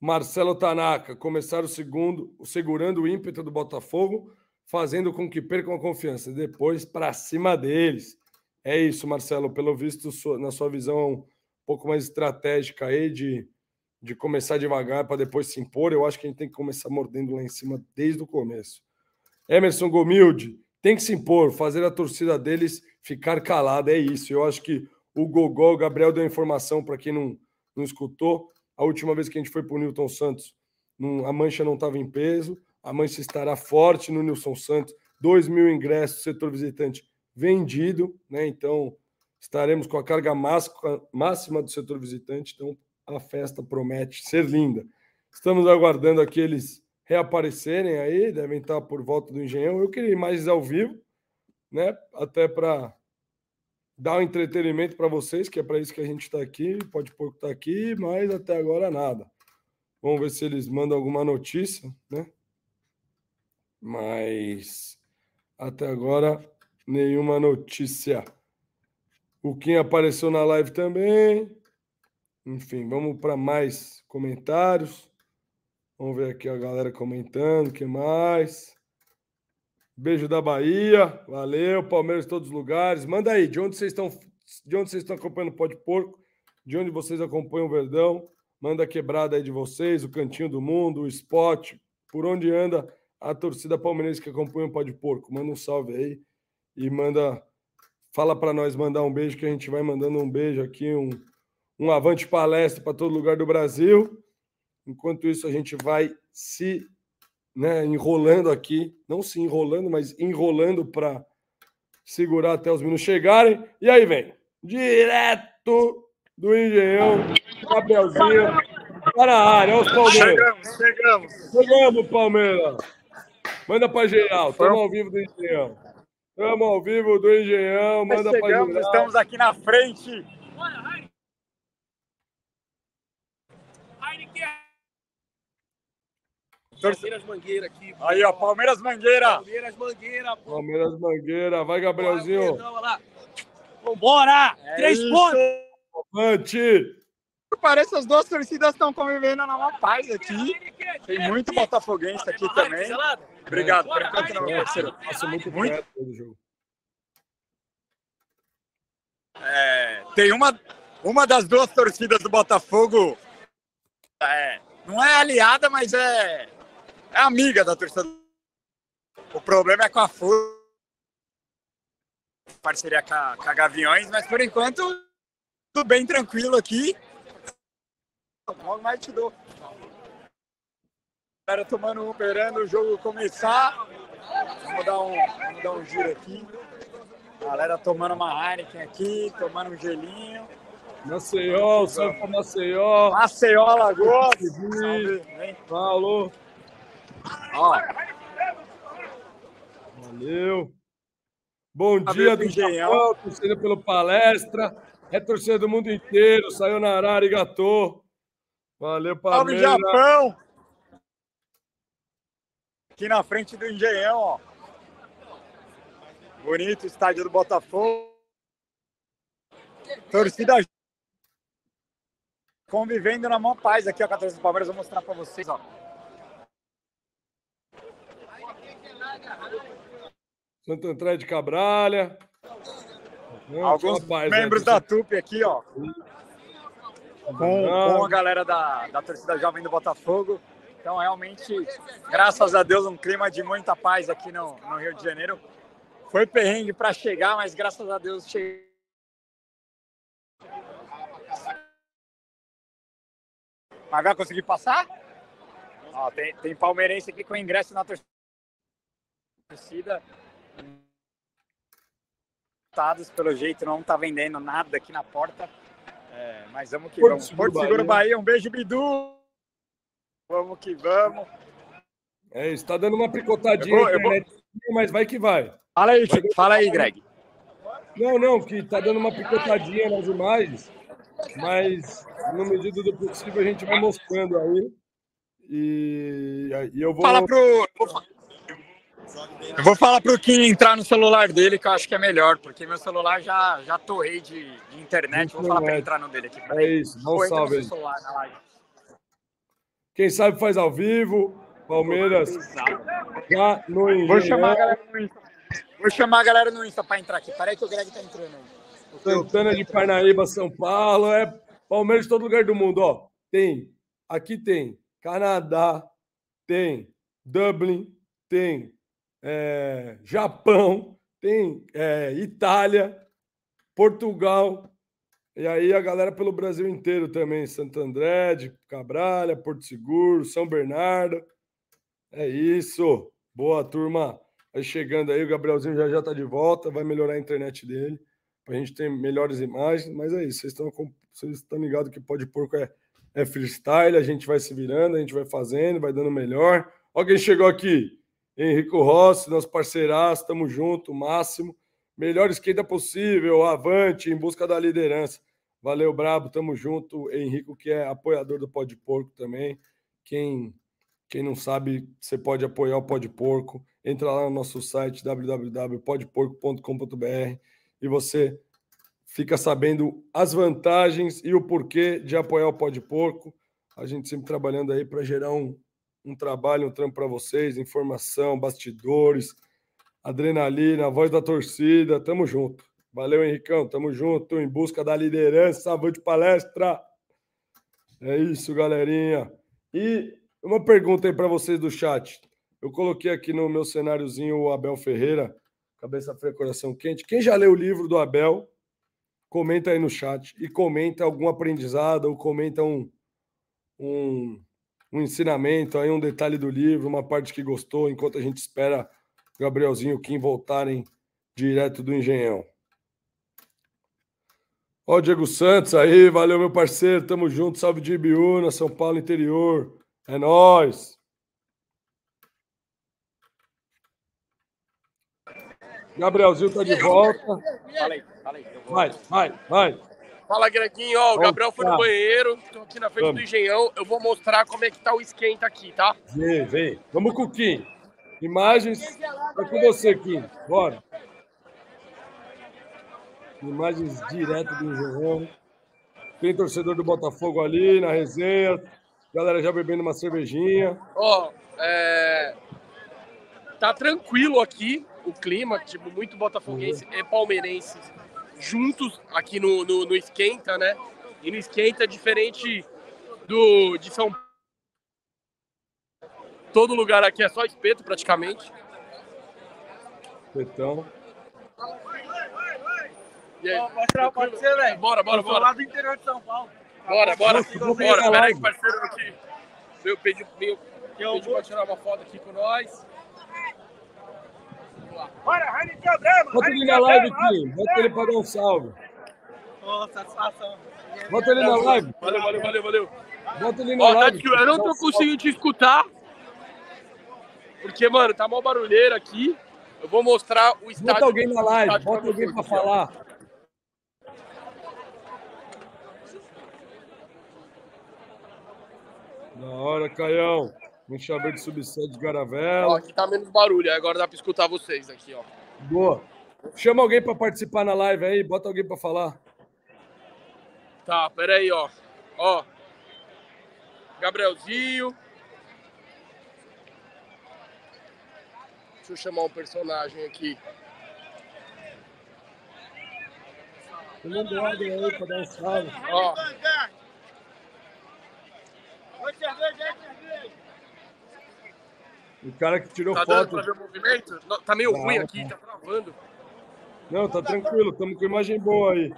Marcelo Tanaka, começar o segundo, segurando o ímpeto do Botafogo, fazendo com que percam a confiança. Depois, para cima deles. É isso, Marcelo. Pelo visto, na sua visão um pouco mais estratégica aí de, de começar devagar para depois se impor, eu acho que a gente tem que começar mordendo lá em cima desde o começo. Emerson Gomilde, tem que se impor, fazer a torcida deles ficar calada. É isso. Eu acho que o Gogol, o Gabriel deu informação para quem não, não escutou a última vez que a gente foi para o Newton Santos, a mancha não estava em peso. A mancha estará forte no Nilson Santos. 2 mil ingressos, setor visitante vendido, né? Então estaremos com a carga máxima do setor visitante. Então a festa promete ser linda. Estamos aguardando aqueles reaparecerem aí, devem estar por volta do Engenhão. Eu queria ir mais ao vivo, né? Até para dar um entretenimento para vocês, que é para isso que a gente está aqui. Pode pouco estar tá aqui, mas até agora nada. Vamos ver se eles mandam alguma notícia, né? Mas até agora nenhuma notícia. O Kim apareceu na live também. Enfim, vamos para mais comentários. Vamos ver aqui a galera comentando. Que mais? Beijo da Bahia, valeu, Palmeiras em todos os lugares. Manda aí, de onde vocês estão, de onde vocês estão acompanhando o Pode Porco, de onde vocês acompanham o Verdão. Manda a quebrada aí de vocês, o Cantinho do Mundo, o Spot, por onde anda a torcida palmeirense que acompanha o Pode Porco. Manda um salve aí e manda, fala para nós mandar um beijo, que a gente vai mandando um beijo aqui, um, um avante palestra para todo lugar do Brasil. Enquanto isso, a gente vai se né, enrolando aqui, não se enrolando, mas enrolando para segurar até os minutos chegarem. E aí vem, direto do Engenhão, Gabrielzinho, para a área, os Palmeiras. Chegamos, chegamos. Chegamos, Palmeiras. Manda para geral, estamos ao vivo do Engenhão. Estamos ao vivo do Engenhão, manda para geral. Estamos aqui na frente Palmeiras Mangueira aqui. Aí, ó, Palmeiras Mangueira. Palmeiras Mangueira. Pô. Palmeiras Mangueira. Vai, Gabrielzinho. Vambora! É Três isso. pontos! Avante! Parece que as duas torcidas estão convivendo na maior paz aqui. Tem muito botafoguense aqui também. Obrigado. Por enquanto não, parceiro. Passa muito, muito. É, tem uma, uma das duas torcidas do Botafogo. É, não é aliada, mas é é amiga da torcida. O problema é com a Fúria, parceria com a, com a Gaviões, mas por enquanto tudo bem tranquilo aqui. Logo mais te dou. Galera tomando um, esperando o jogo começar. Vamos dar um, vamos dar um giro aqui. Galera tomando uma Heineken aqui, tomando um gelinho. Maceió, salve para Maceió. Maceió, Lagoas. Falou. Ó. Valeu. Bom dia do Japão, torcida pelo palestra. É torcida do mundo inteiro. Saiu na Arara e gatou. Valeu, Palmeiras. Salve, Japão! Aqui na frente do Engenhão, ó. Bonito estádio do Botafogo. Torcida convivendo na mão paz aqui, ó, com a torcida do Palmeiras. Vou mostrar para vocês, ó. Santo André de Cabralha. Alguns rapaz, membros né? da TUP aqui, ó. Com, com a galera da, da torcida jovem do Botafogo. Então, realmente, graças a Deus, um clima de muita paz aqui no, no Rio de Janeiro. Foi perrengue para chegar, mas graças a Deus cheguei Mas vai conseguir passar? Ó, tem, tem palmeirense aqui com ingresso na torcida. Pelo jeito, não tá vendendo nada aqui na porta. É, mas vamos que Porto vamos. Seguro Porto Seguro Bahia. Bahia, um beijo, Bidu! Vamos que vamos. É isso, tá dando uma picotadinha eu vou, eu vou... mas vai que vai. Fala aí, vai fala aí, Greg. Não, não, que tá dando uma picotadinha nas imagens, mas no medida do possível a gente vai mostrando aí. E, e eu vou. Fala pro. Eu vou falar pro Kim entrar no celular dele, que eu acho que é melhor, porque meu celular já, já torrei de, de internet. Vou falar para ele entrar no dele aqui. É isso, um salve aí. Quem sabe faz ao vivo. Palmeiras já no Vou chamar a galera no Insta. Vou chamar a galera no Insta para entrar aqui. Peraí que o Greg tá entrando. Santana de Parnaíba, São Paulo. É Palmeiras de todo lugar do mundo. Ó, tem. Aqui tem Canadá, tem Dublin, tem é, Japão, tem é, Itália, Portugal, e aí a galera pelo Brasil inteiro também, Santo André, de Cabralha, Porto Seguro, São Bernardo. É isso. Boa, turma. Aí chegando aí, o Gabrielzinho já já tá de volta, vai melhorar a internet dele, para a gente ter melhores imagens, mas é isso, vocês estão vocês estão ligados que pode porco é, é freestyle, a gente vai se virando, a gente vai fazendo, vai dando melhor. Alguém chegou aqui. Henrico Rossi, nosso parceiraço, estamos junto, máximo. Melhor esquerda possível, avante, em busca da liderança. Valeu, Brabo, tamo junto. Henrico, que é apoiador do Pode Porco também. Quem, quem não sabe, você pode apoiar o Pode Porco. Entra lá no nosso site www.podporco.com.br e você fica sabendo as vantagens e o porquê de apoiar o Pode Porco. A gente sempre trabalhando aí para gerar um, um trabalho, um trampo para vocês, informação, bastidores, adrenalina, voz da torcida. Tamo junto. Valeu, Henricão. Tamo junto em busca da liderança. Avante palestra. É isso, galerinha. E uma pergunta aí para vocês do chat. Eu coloquei aqui no meu cenáriozinho o Abel Ferreira, cabeça fria, coração quente. Quem já leu o livro do Abel, comenta aí no chat e comenta algum aprendizado ou comenta um, um um ensinamento, aí um detalhe do livro, uma parte que gostou, enquanto a gente espera Gabrielzinho e o Kim voltarem direto do Engenhão. Ó, o Diego Santos aí, valeu, meu parceiro, tamo junto, salve de Ibiúna, São Paulo interior, é nós. Gabrielzinho tá de volta. Fala aí, fala aí. Vai, vai, vai. Fala, Greguinho. Ó, o Gabriel foi no banheiro. Tô aqui na frente Vamos. do Engenhão. Eu vou mostrar como é que tá o esquenta aqui, tá? Vem, vem. Vamos com o Kim. Imagens. Tá com você, Kim. Bora. Imagens direto do Engenhão. Tem torcedor do Botafogo ali na resenha. Galera já bebendo uma cervejinha. Ó, é... tá tranquilo aqui o clima, tipo, muito botafoguense uhum. e palmeirense juntos aqui no, no, no Esquenta, né? E no Esquenta, diferente do de São Paulo. Todo lugar aqui é só espeto, praticamente. Espetão. E aí? Mostrar pode ser, velho. Bora, bora, bora. lá do interior de São Paulo. Bora, bora. Nossa, bora, pera aí, parceiro aqui. Meu pedido, meu, pedido pra tirar uma foto aqui com nós. Bota ele na live aqui, bota ele para dar um salve. Ô, satisfação. Bota ele na live. Valeu, valeu, valeu, valeu. Bota ele na Ó, live. eu não tô conseguindo te escutar. Porque, mano, tá mal barulheiro aqui. Eu vou mostrar o estádio. Bota alguém na live, bota alguém pra falar. Da hora, Caião. Um chave de subsede de Garavela. Ó, aqui tá menos barulho, agora dá para escutar vocês aqui, ó. Boa. Chama alguém para participar na live aí, bota alguém para falar. Tá, pera aí, ó. Ó. Gabrielzinho. Deixa eu chamar um personagem aqui. Tem um blog aí para dar um salve. Ó. Oi, cerveja aí, cerveja. O cara que tirou tá foto. Dando pra ver o movimento? Não, tá meio ruim aqui, tá travando. Não, tá tranquilo, estamos com imagem boa aí.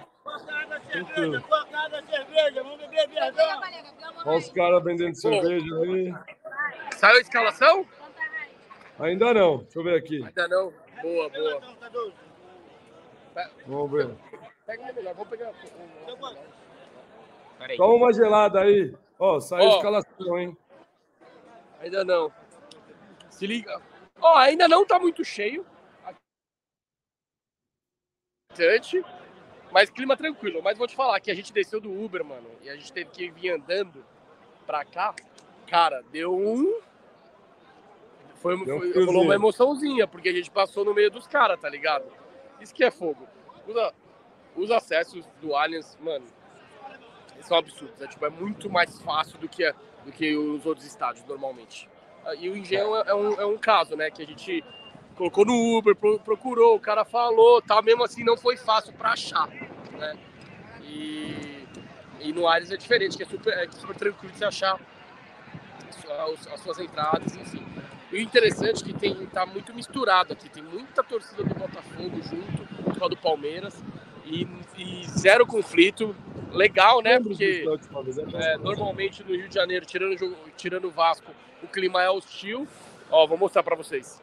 Cerveja, cerveja, vamos beber verdão. Olha os caras vendendo cerveja aí. Saiu a escalação? Ainda não. Deixa eu ver aqui. Ainda não. Boa, boa. Vamos ver. Pega uma melhor. Vou pegar. Toma uma gelada aí. Ó, saiu a escalação, hein? Ainda não. Se liga. Ó, ainda não tá muito cheio. Mas clima tranquilo. Mas vou te falar que a gente desceu do Uber, mano, e a gente teve que vir andando pra cá. Cara, deu um. Foi, foi rolou uma emoçãozinha, porque a gente passou no meio dos caras, tá ligado? Isso que é fogo. Os, os acessos do Allianz, mano, são absurdos. É, tipo, é muito mais fácil do que, do que os outros estádios normalmente. E o Engenhão é, é um, é um caso, né? Que a gente colocou no Uber, procurou, o cara falou, tá, mesmo assim não foi fácil para achar, né? E, e no Ares é diferente, que é super, é super tranquilo de se achar as, as suas entradas, enfim. E o interessante é que tem, tá muito misturado aqui, tem muita torcida do Botafogo junto do Palmeiras e, e zero conflito, legal, né? Porque é, normalmente no Rio de Janeiro, tirando, tirando o Vasco, o clima é hostil. Ó, vou mostrar para vocês.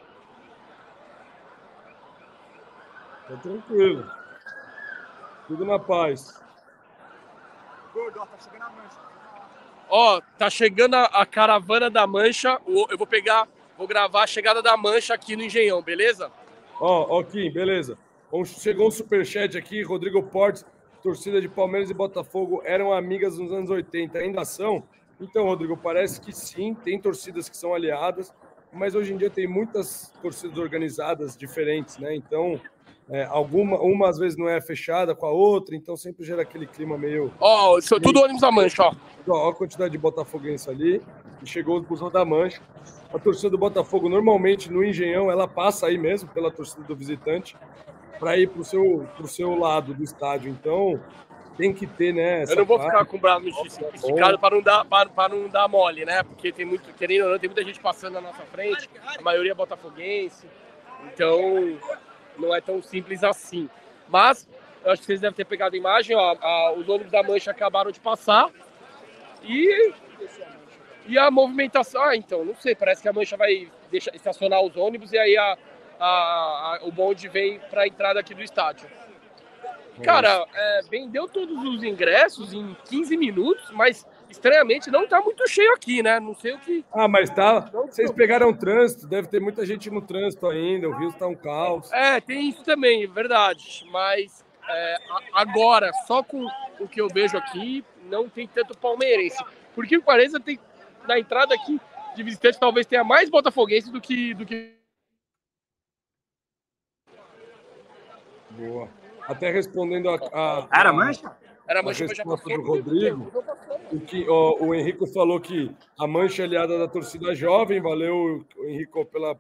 Tá tranquilo. Tudo na paz. Gordo, ó, tá chegando a mancha. Ó, tá chegando a, a caravana da mancha. Eu vou pegar, vou gravar a chegada da mancha aqui no Engenhão, beleza? Ó, ó, Kim, beleza. Chegou um superchat aqui, Rodrigo Portes, torcida de Palmeiras e Botafogo eram amigas nos anos 80, ainda são? Então, Rodrigo, parece que sim, tem torcidas que são aliadas, mas hoje em dia tem muitas torcidas organizadas diferentes, né? Então, é, alguma, uma às vezes não é fechada com a outra, então sempre gera aquele clima meio. Ó, oh, tudo ônibus da mancha, ó. Ó, a quantidade de botafoguense ali. E chegou o busão da mancha. A torcida do Botafogo, normalmente no Engenhão, ela passa aí mesmo pela torcida do visitante para ir para o seu, pro seu lado do estádio. Então, tem que ter, né? Eu não vou parte. ficar com o braço esticado para não, dar, para não dar mole, né? Porque tem muito, querendo ou não, tem muita gente passando na nossa frente, a maioria é botafoguense. Então, não é tão simples assim. Mas eu acho que vocês devem ter pegado a imagem, ó, a, os ônibus da Mancha acabaram de passar e e a movimentação, ah, então, não sei, parece que a Mancha vai deixar, estacionar os ônibus e aí a, a, a o bonde vem para a entrada aqui do estádio. Cara, é, vendeu todos os ingressos em 15 minutos, mas estranhamente não tá muito cheio aqui, né? Não sei o que. Ah, mas tá. Vocês pegaram trânsito, deve ter muita gente no trânsito ainda, o Rio tá um caos. É, tem isso também, verdade. Mas é, agora, só com o que eu vejo aqui, não tem tanto palmeirense. Porque o Quaresma tem, na entrada aqui de visitante, talvez tenha mais botafoguense do que. Do que... Boa. Até respondendo a. a, a Era mancha? Era mancha, a resposta do Rodrigo. O, que, ó, o Henrico falou que a mancha é aliada da torcida jovem, valeu, Henrico, pela,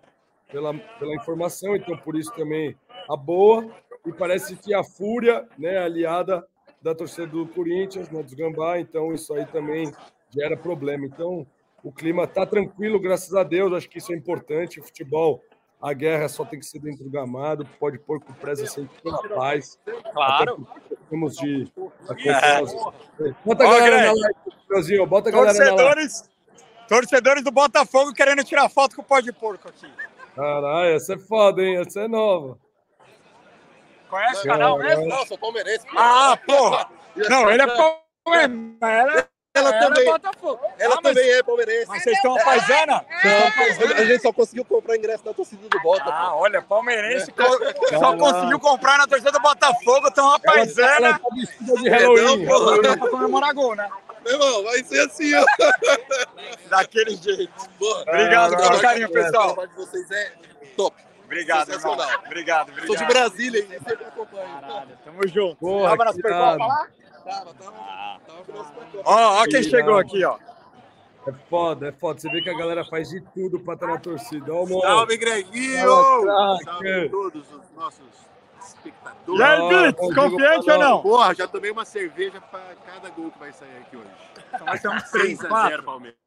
pela, pela informação, então por isso também a boa. E parece que a Fúria né, é aliada da torcida do Corinthians, né, dos Gambá, então isso aí também gera problema. Então o clima está tranquilo, graças a Deus, acho que isso é importante. O futebol a guerra só tem que ser dentro do gramado, pode pôr com preza sempre pela paz. Claro. Temos de. É. Bota a galera na live, Brasil. Bota a galera torcedores, na live. Torcedores do Botafogo querendo tirar foto com o pó de porco aqui. Caralho, essa é foda, hein? Essa é nova. Conhece o canal mesmo? Não, sou palmeirense. Ah, porra! Não, ele é palmeirense. Ela também. Ela ah, também é palmeirense. Mas vocês estão paisana? É, a gente só conseguiu comprar ingresso na torcida do Botafogo. Ah, olha, palmeirense é. só conseguiu comprar na torcida do Botafogo, estão uma paisana. Ela tá de Halloween. Não, pra comemorar gol, né? Meu irmão, vai ser assim, ó. Daquele jeito. Boa. Obrigado pelo carinho, pessoal. O de vocês é top. Obrigado, irmão. Obrigado, obrigado. Sou de Brasília, hein? Sempre acompanho. Caralho, tamo junto. Porra, nas perguntas lá? Tava, tava. Ah. Ó, ó quem chegou aqui, ó. É foda, é foda. Você vê que a galera faz de tudo pra estar na torcida. Ó, Salve, Greguinho! Salve todos os nossos espectadores. E aí, Bits, confiante ou não? Porra, já tomei uma cerveja pra cada gol que vai sair aqui hoje. Então vai ser um 6x0, Palmeiras.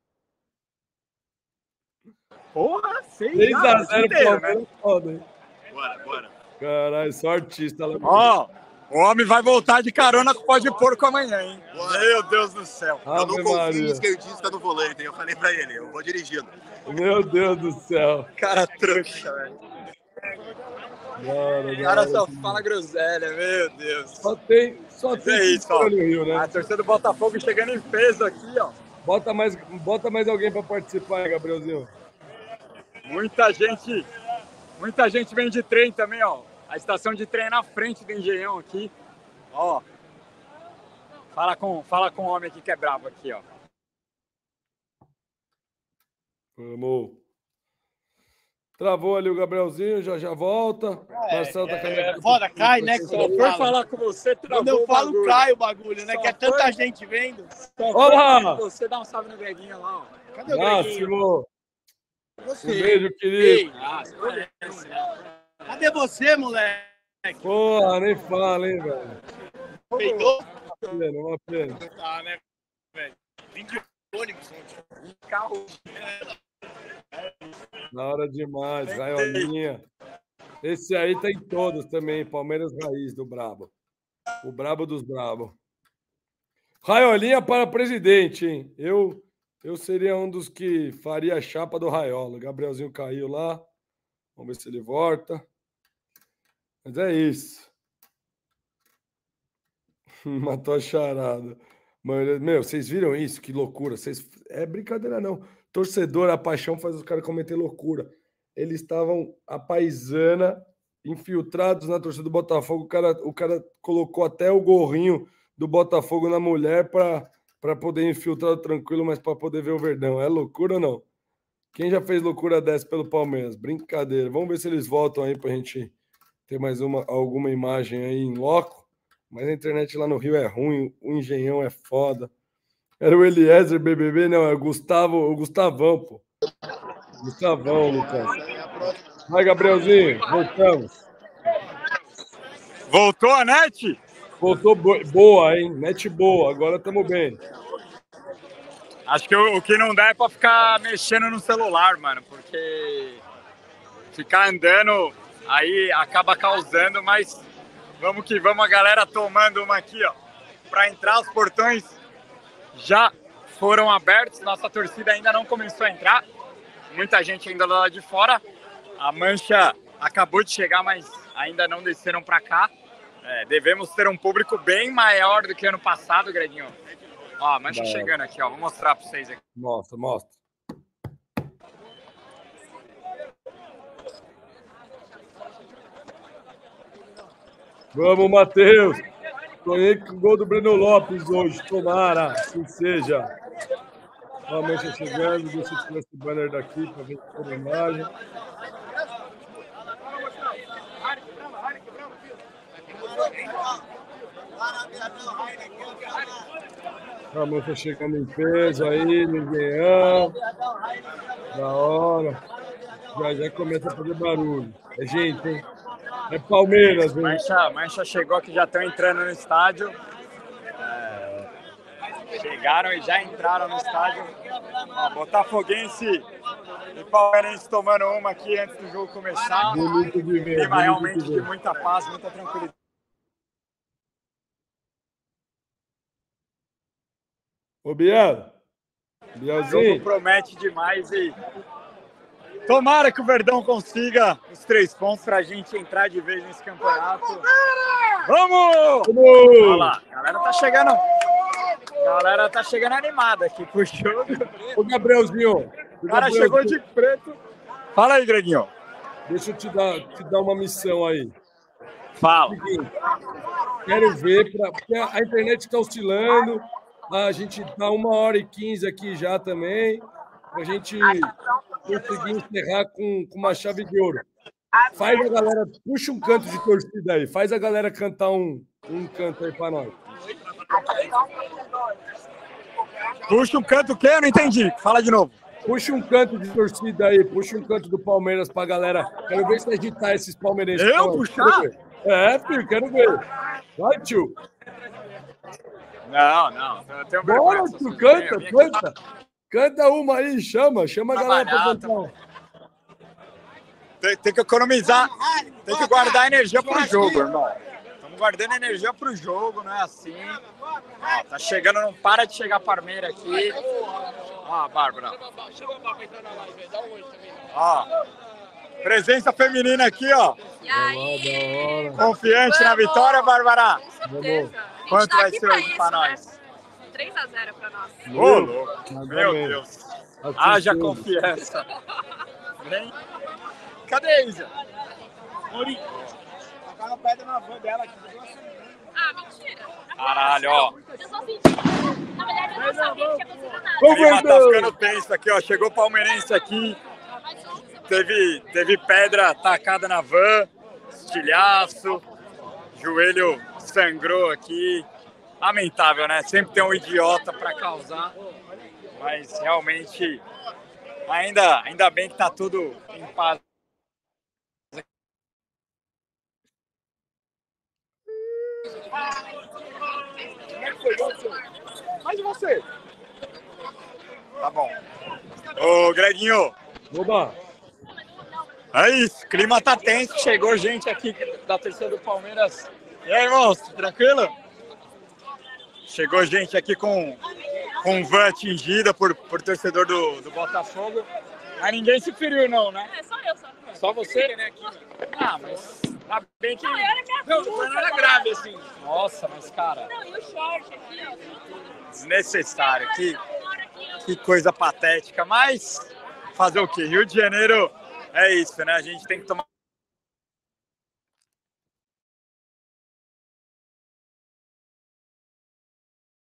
Porra, 6x0 Palmeiras. Né? Foda, hein? Bora, bora. Caralho, só artista. Ó, O homem vai voltar de carona com o pó de porco amanhã, hein? Meu Deus do céu. Ave eu não confio em esquerdista no volante, eu falei pra ele, eu vou dirigindo. Meu Deus do céu. Cara trouxa, velho. O cara só fala groselha, meu Deus. Só tem, só tem é isso, ó. Rio, né? A torcida do Botafogo chegando em peso aqui, ó. Bota mais, bota mais alguém para participar aí, Gabrielzinho. Muita gente, muita gente vem de trem também, ó. A estação de trem é na frente do Engenhão aqui. Ó. Fala com, fala com o homem aqui que é brabo aqui, ó. Vamos. Travou ali o Gabrielzinho, já já volta. É, Marcelo tá é, é foda, cai, né? Que só foi falar com você, travou Quando eu falo, bagulho. cai o bagulho, né? Só que é tanta foi... gente vendo. Olá! Você dá um salve no Greguinho lá, ó. Cadê o Máximo. Você. Um beijo, querido. Ah, Cadê você, moleque? Porra, nem fala, hein, velho. Peidou? Uma pena, uma Tá, né, velho? Vim de ônibus ontem. Carro. Na hora demais, Raiolinha. Esse aí tem todos também, Palmeiras Raiz do Brabo. O Brabo dos Brabo. Raiolinha para presidente, hein? Eu, eu seria um dos que faria a chapa do Raiola. Gabrielzinho caiu lá. Vamos ver se ele volta. Mas é isso. Matou a charada. Mas, meu, vocês viram isso? Que loucura. Vocês... É brincadeira, não. Torcedor, a paixão faz os caras cometer loucura. Eles estavam a paisana, infiltrados na torcida do Botafogo. O cara, o cara colocou até o gorrinho do Botafogo na mulher para poder infiltrar tranquilo, mas para poder ver o Verdão. É loucura ou não? Quem já fez loucura dessa pelo Palmeiras? Brincadeira. Vamos ver se eles voltam aí para a gente ter mais uma, alguma imagem aí em loco. Mas a internet lá no Rio é ruim, o engenhão é foda. Era o Eliezer BBB, não, é o Gustavo, o Gustavão, pô. Gustavão, Lucas. Vai, Gabrielzinho, voltamos. Voltou a net? Voltou boa, hein? Net boa, agora estamos bem. Acho que o, o que não dá é para ficar mexendo no celular, mano, porque ficar andando aí acaba causando, mas vamos que vamos, a galera tomando uma aqui, ó, para entrar os portões já foram abertos, nossa torcida ainda não começou a entrar, muita gente ainda lá de fora. A mancha acabou de chegar, mas ainda não desceram para cá. É, devemos ter um público bem maior do que ano passado, Gredinho. Ó, a mancha chegando aqui, ó. Vou mostrar para vocês aqui. Mostra, mostra. Vamos, Matheus! Sonhei com o gol do Breno Lopes hoje, tomara, assim seja. Mancha chegando, deixa eu tirar esse banner daqui para ver a. A mancha chegando em peso aí, ninguém Da hora. Já já começa a fazer barulho. É gente, hein? É Palmeiras, velho. Mancha, Mancha chegou que já estão entrando no estádio. É, chegaram e já entraram no estádio. Ó, Botafoguense e Palmeirense tomando uma aqui antes do jogo começar. Bonito de ver. Clima realmente de, de muita paz, muita tranquilidade. Ô, Biel. Bielzinho. O jogo promete demais e Tomara que o Verdão consiga os três pontos para a gente entrar de vez nesse campeonato. Vamos! Vamos! Olha lá, a galera tá chegando. A galera tá chegando animada aqui pro jogo. O Gabrielzinho. O cara Gabrielzinho. chegou de preto. Fala aí, Greguinho. Deixa eu te dar, te dar uma missão aí. Fala. Quero ver, pra, porque a internet está oscilando. A gente tá uma hora e quinze aqui já também. A gente conseguir encerrar com, com uma chave de ouro. Faz a galera, puxa um canto de torcida aí, faz a galera cantar um, um canto aí para nós. Puxa um canto o quê? Eu não entendi. Fala de novo. Puxa um canto de torcida aí, puxa um canto do Palmeiras pra galera. Quero ver se agitar esses palmeirenses. Eu puxar? É, filho, quero ver. Vai, tio. Não, não. Eu Bora, tio, canta, canta. Canta uma aí, chama, chama a galera pra cantar. Tem, tem, que economizar, tem que guardar energia pro jogo, irmão. Estamos guardando energia para o jogo, não é assim. Ó, tá chegando, não para de chegar Parmeira aqui. Ó, Bárbara. Ó, presença feminina aqui, ó. Confiante na vitória, Bárbara? Quanto tá vai ser hoje para nós? 3x0 para nós. Ô, louco. Meu Deus. Haja confiança. Vem. Cadê a Isa? Mori. Tacaram pedra na van dela aqui. Ah, mentira. Caralho, ó. Eu só senti. Na verdade, eu não sabia que tinha acontecido nada. O clima tá ficando tenso aqui, ó. Chegou o palmeirense aqui. Teve, teve pedra tacada na van, estilhaço, joelho sangrou aqui. Lamentável, né? Sempre tem um idiota para causar. Mas realmente, ainda, ainda bem que tá tudo em paz. Mas e você? Tá bom. Ô, Greginho. Oba. É isso, clima tá tenso. Chegou gente aqui da terceira do Palmeiras. E aí, monstro, tranquilo? Chegou gente aqui com, com van atingida por, por torcedor do, do Botafogo. Mas ninguém se feriu, não, né? É só eu, só. Só você? Ah, mas tá bem que. Não, não, não era grave assim. Nossa, mas cara. Não, e o short aqui, ó. Desnecessário. Que, que coisa patética. Mas fazer o quê? Rio de Janeiro é isso, né? A gente tem que tomar.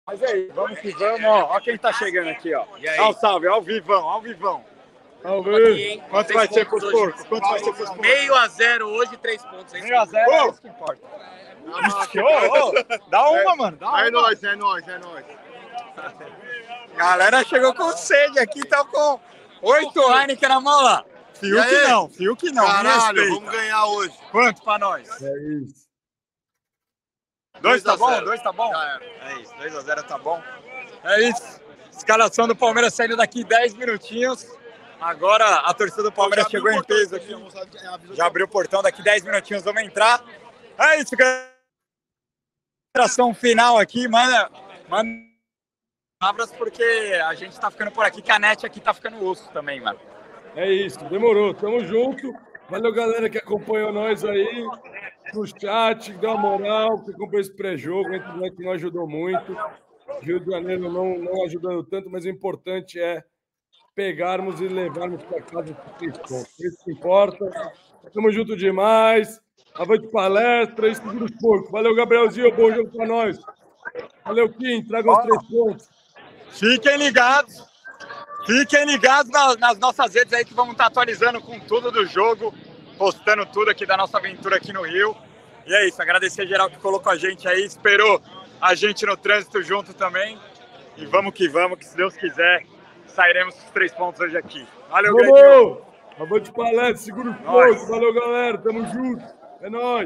Mas é isso, vamos que vamos, ó. Ó quem tá chegando aqui, ó. Ó o salve, ó o vivão, ó o vivão. Salve! Quanto vai ser pros porcos? Quanto vai ser pros porcos? Meio a zero hoje, três pontos. Meio a zero, é isso que importa. Ô, ô, dá uma, mano. Dá uma. É nóis, é nóis, é nóis. Galera chegou com sede aqui, tá com oito Heineken na mão lá. Fiuk não, Fiuk não. Caralho, vamos ganhar hoje. Quanto pra nós? É isso. Dois tá a bom? zero. Dois tá bom? É isso, 2 a 0 tá bom. É isso. Escalação do Palmeiras saindo daqui 10 minutinhos. Agora a torcida do Palmeiras chegou em peso aqui. Já abriu o portão, daqui 10 minutinhos vamos entrar. É isso, galera. Consideração final aqui, manda, manda palavras porque a gente tá ficando por aqui, que a net aqui tá ficando osso também, mano. É isso, demorou. Tamo junto. Valeu, galera que acompanhou nós aí no chat, deu uma moral, que acompanhou esse pré-jogo. A internet não ajudou muito. Rio de Janeiro não, não ajudando tanto, mas o importante é pegarmos e levarmos para casa pontos. Isso que importa. Tamo junto demais. Avante palestra e segura os porcos. Valeu, Gabrielzinho. Bom jogo para nós. Valeu, Kim. Traga os três pontos. Fiquem ligados. Fiquem ligados na- nas nossas redes aí que vamos estar atualizando com tudo do jogo, postando tudo aqui da nossa aventura aqui no Rio. E é isso, agradecer a geral que colocou a gente aí, esperou a gente no trânsito junto também. E vamos que vamos, que se Deus quiser, sairemos com os três pontos hoje aqui. Valeu, Greginho. Vamos! Avante palestra, segura os porcos. Valeu, galera. Tamo junto. É nóis.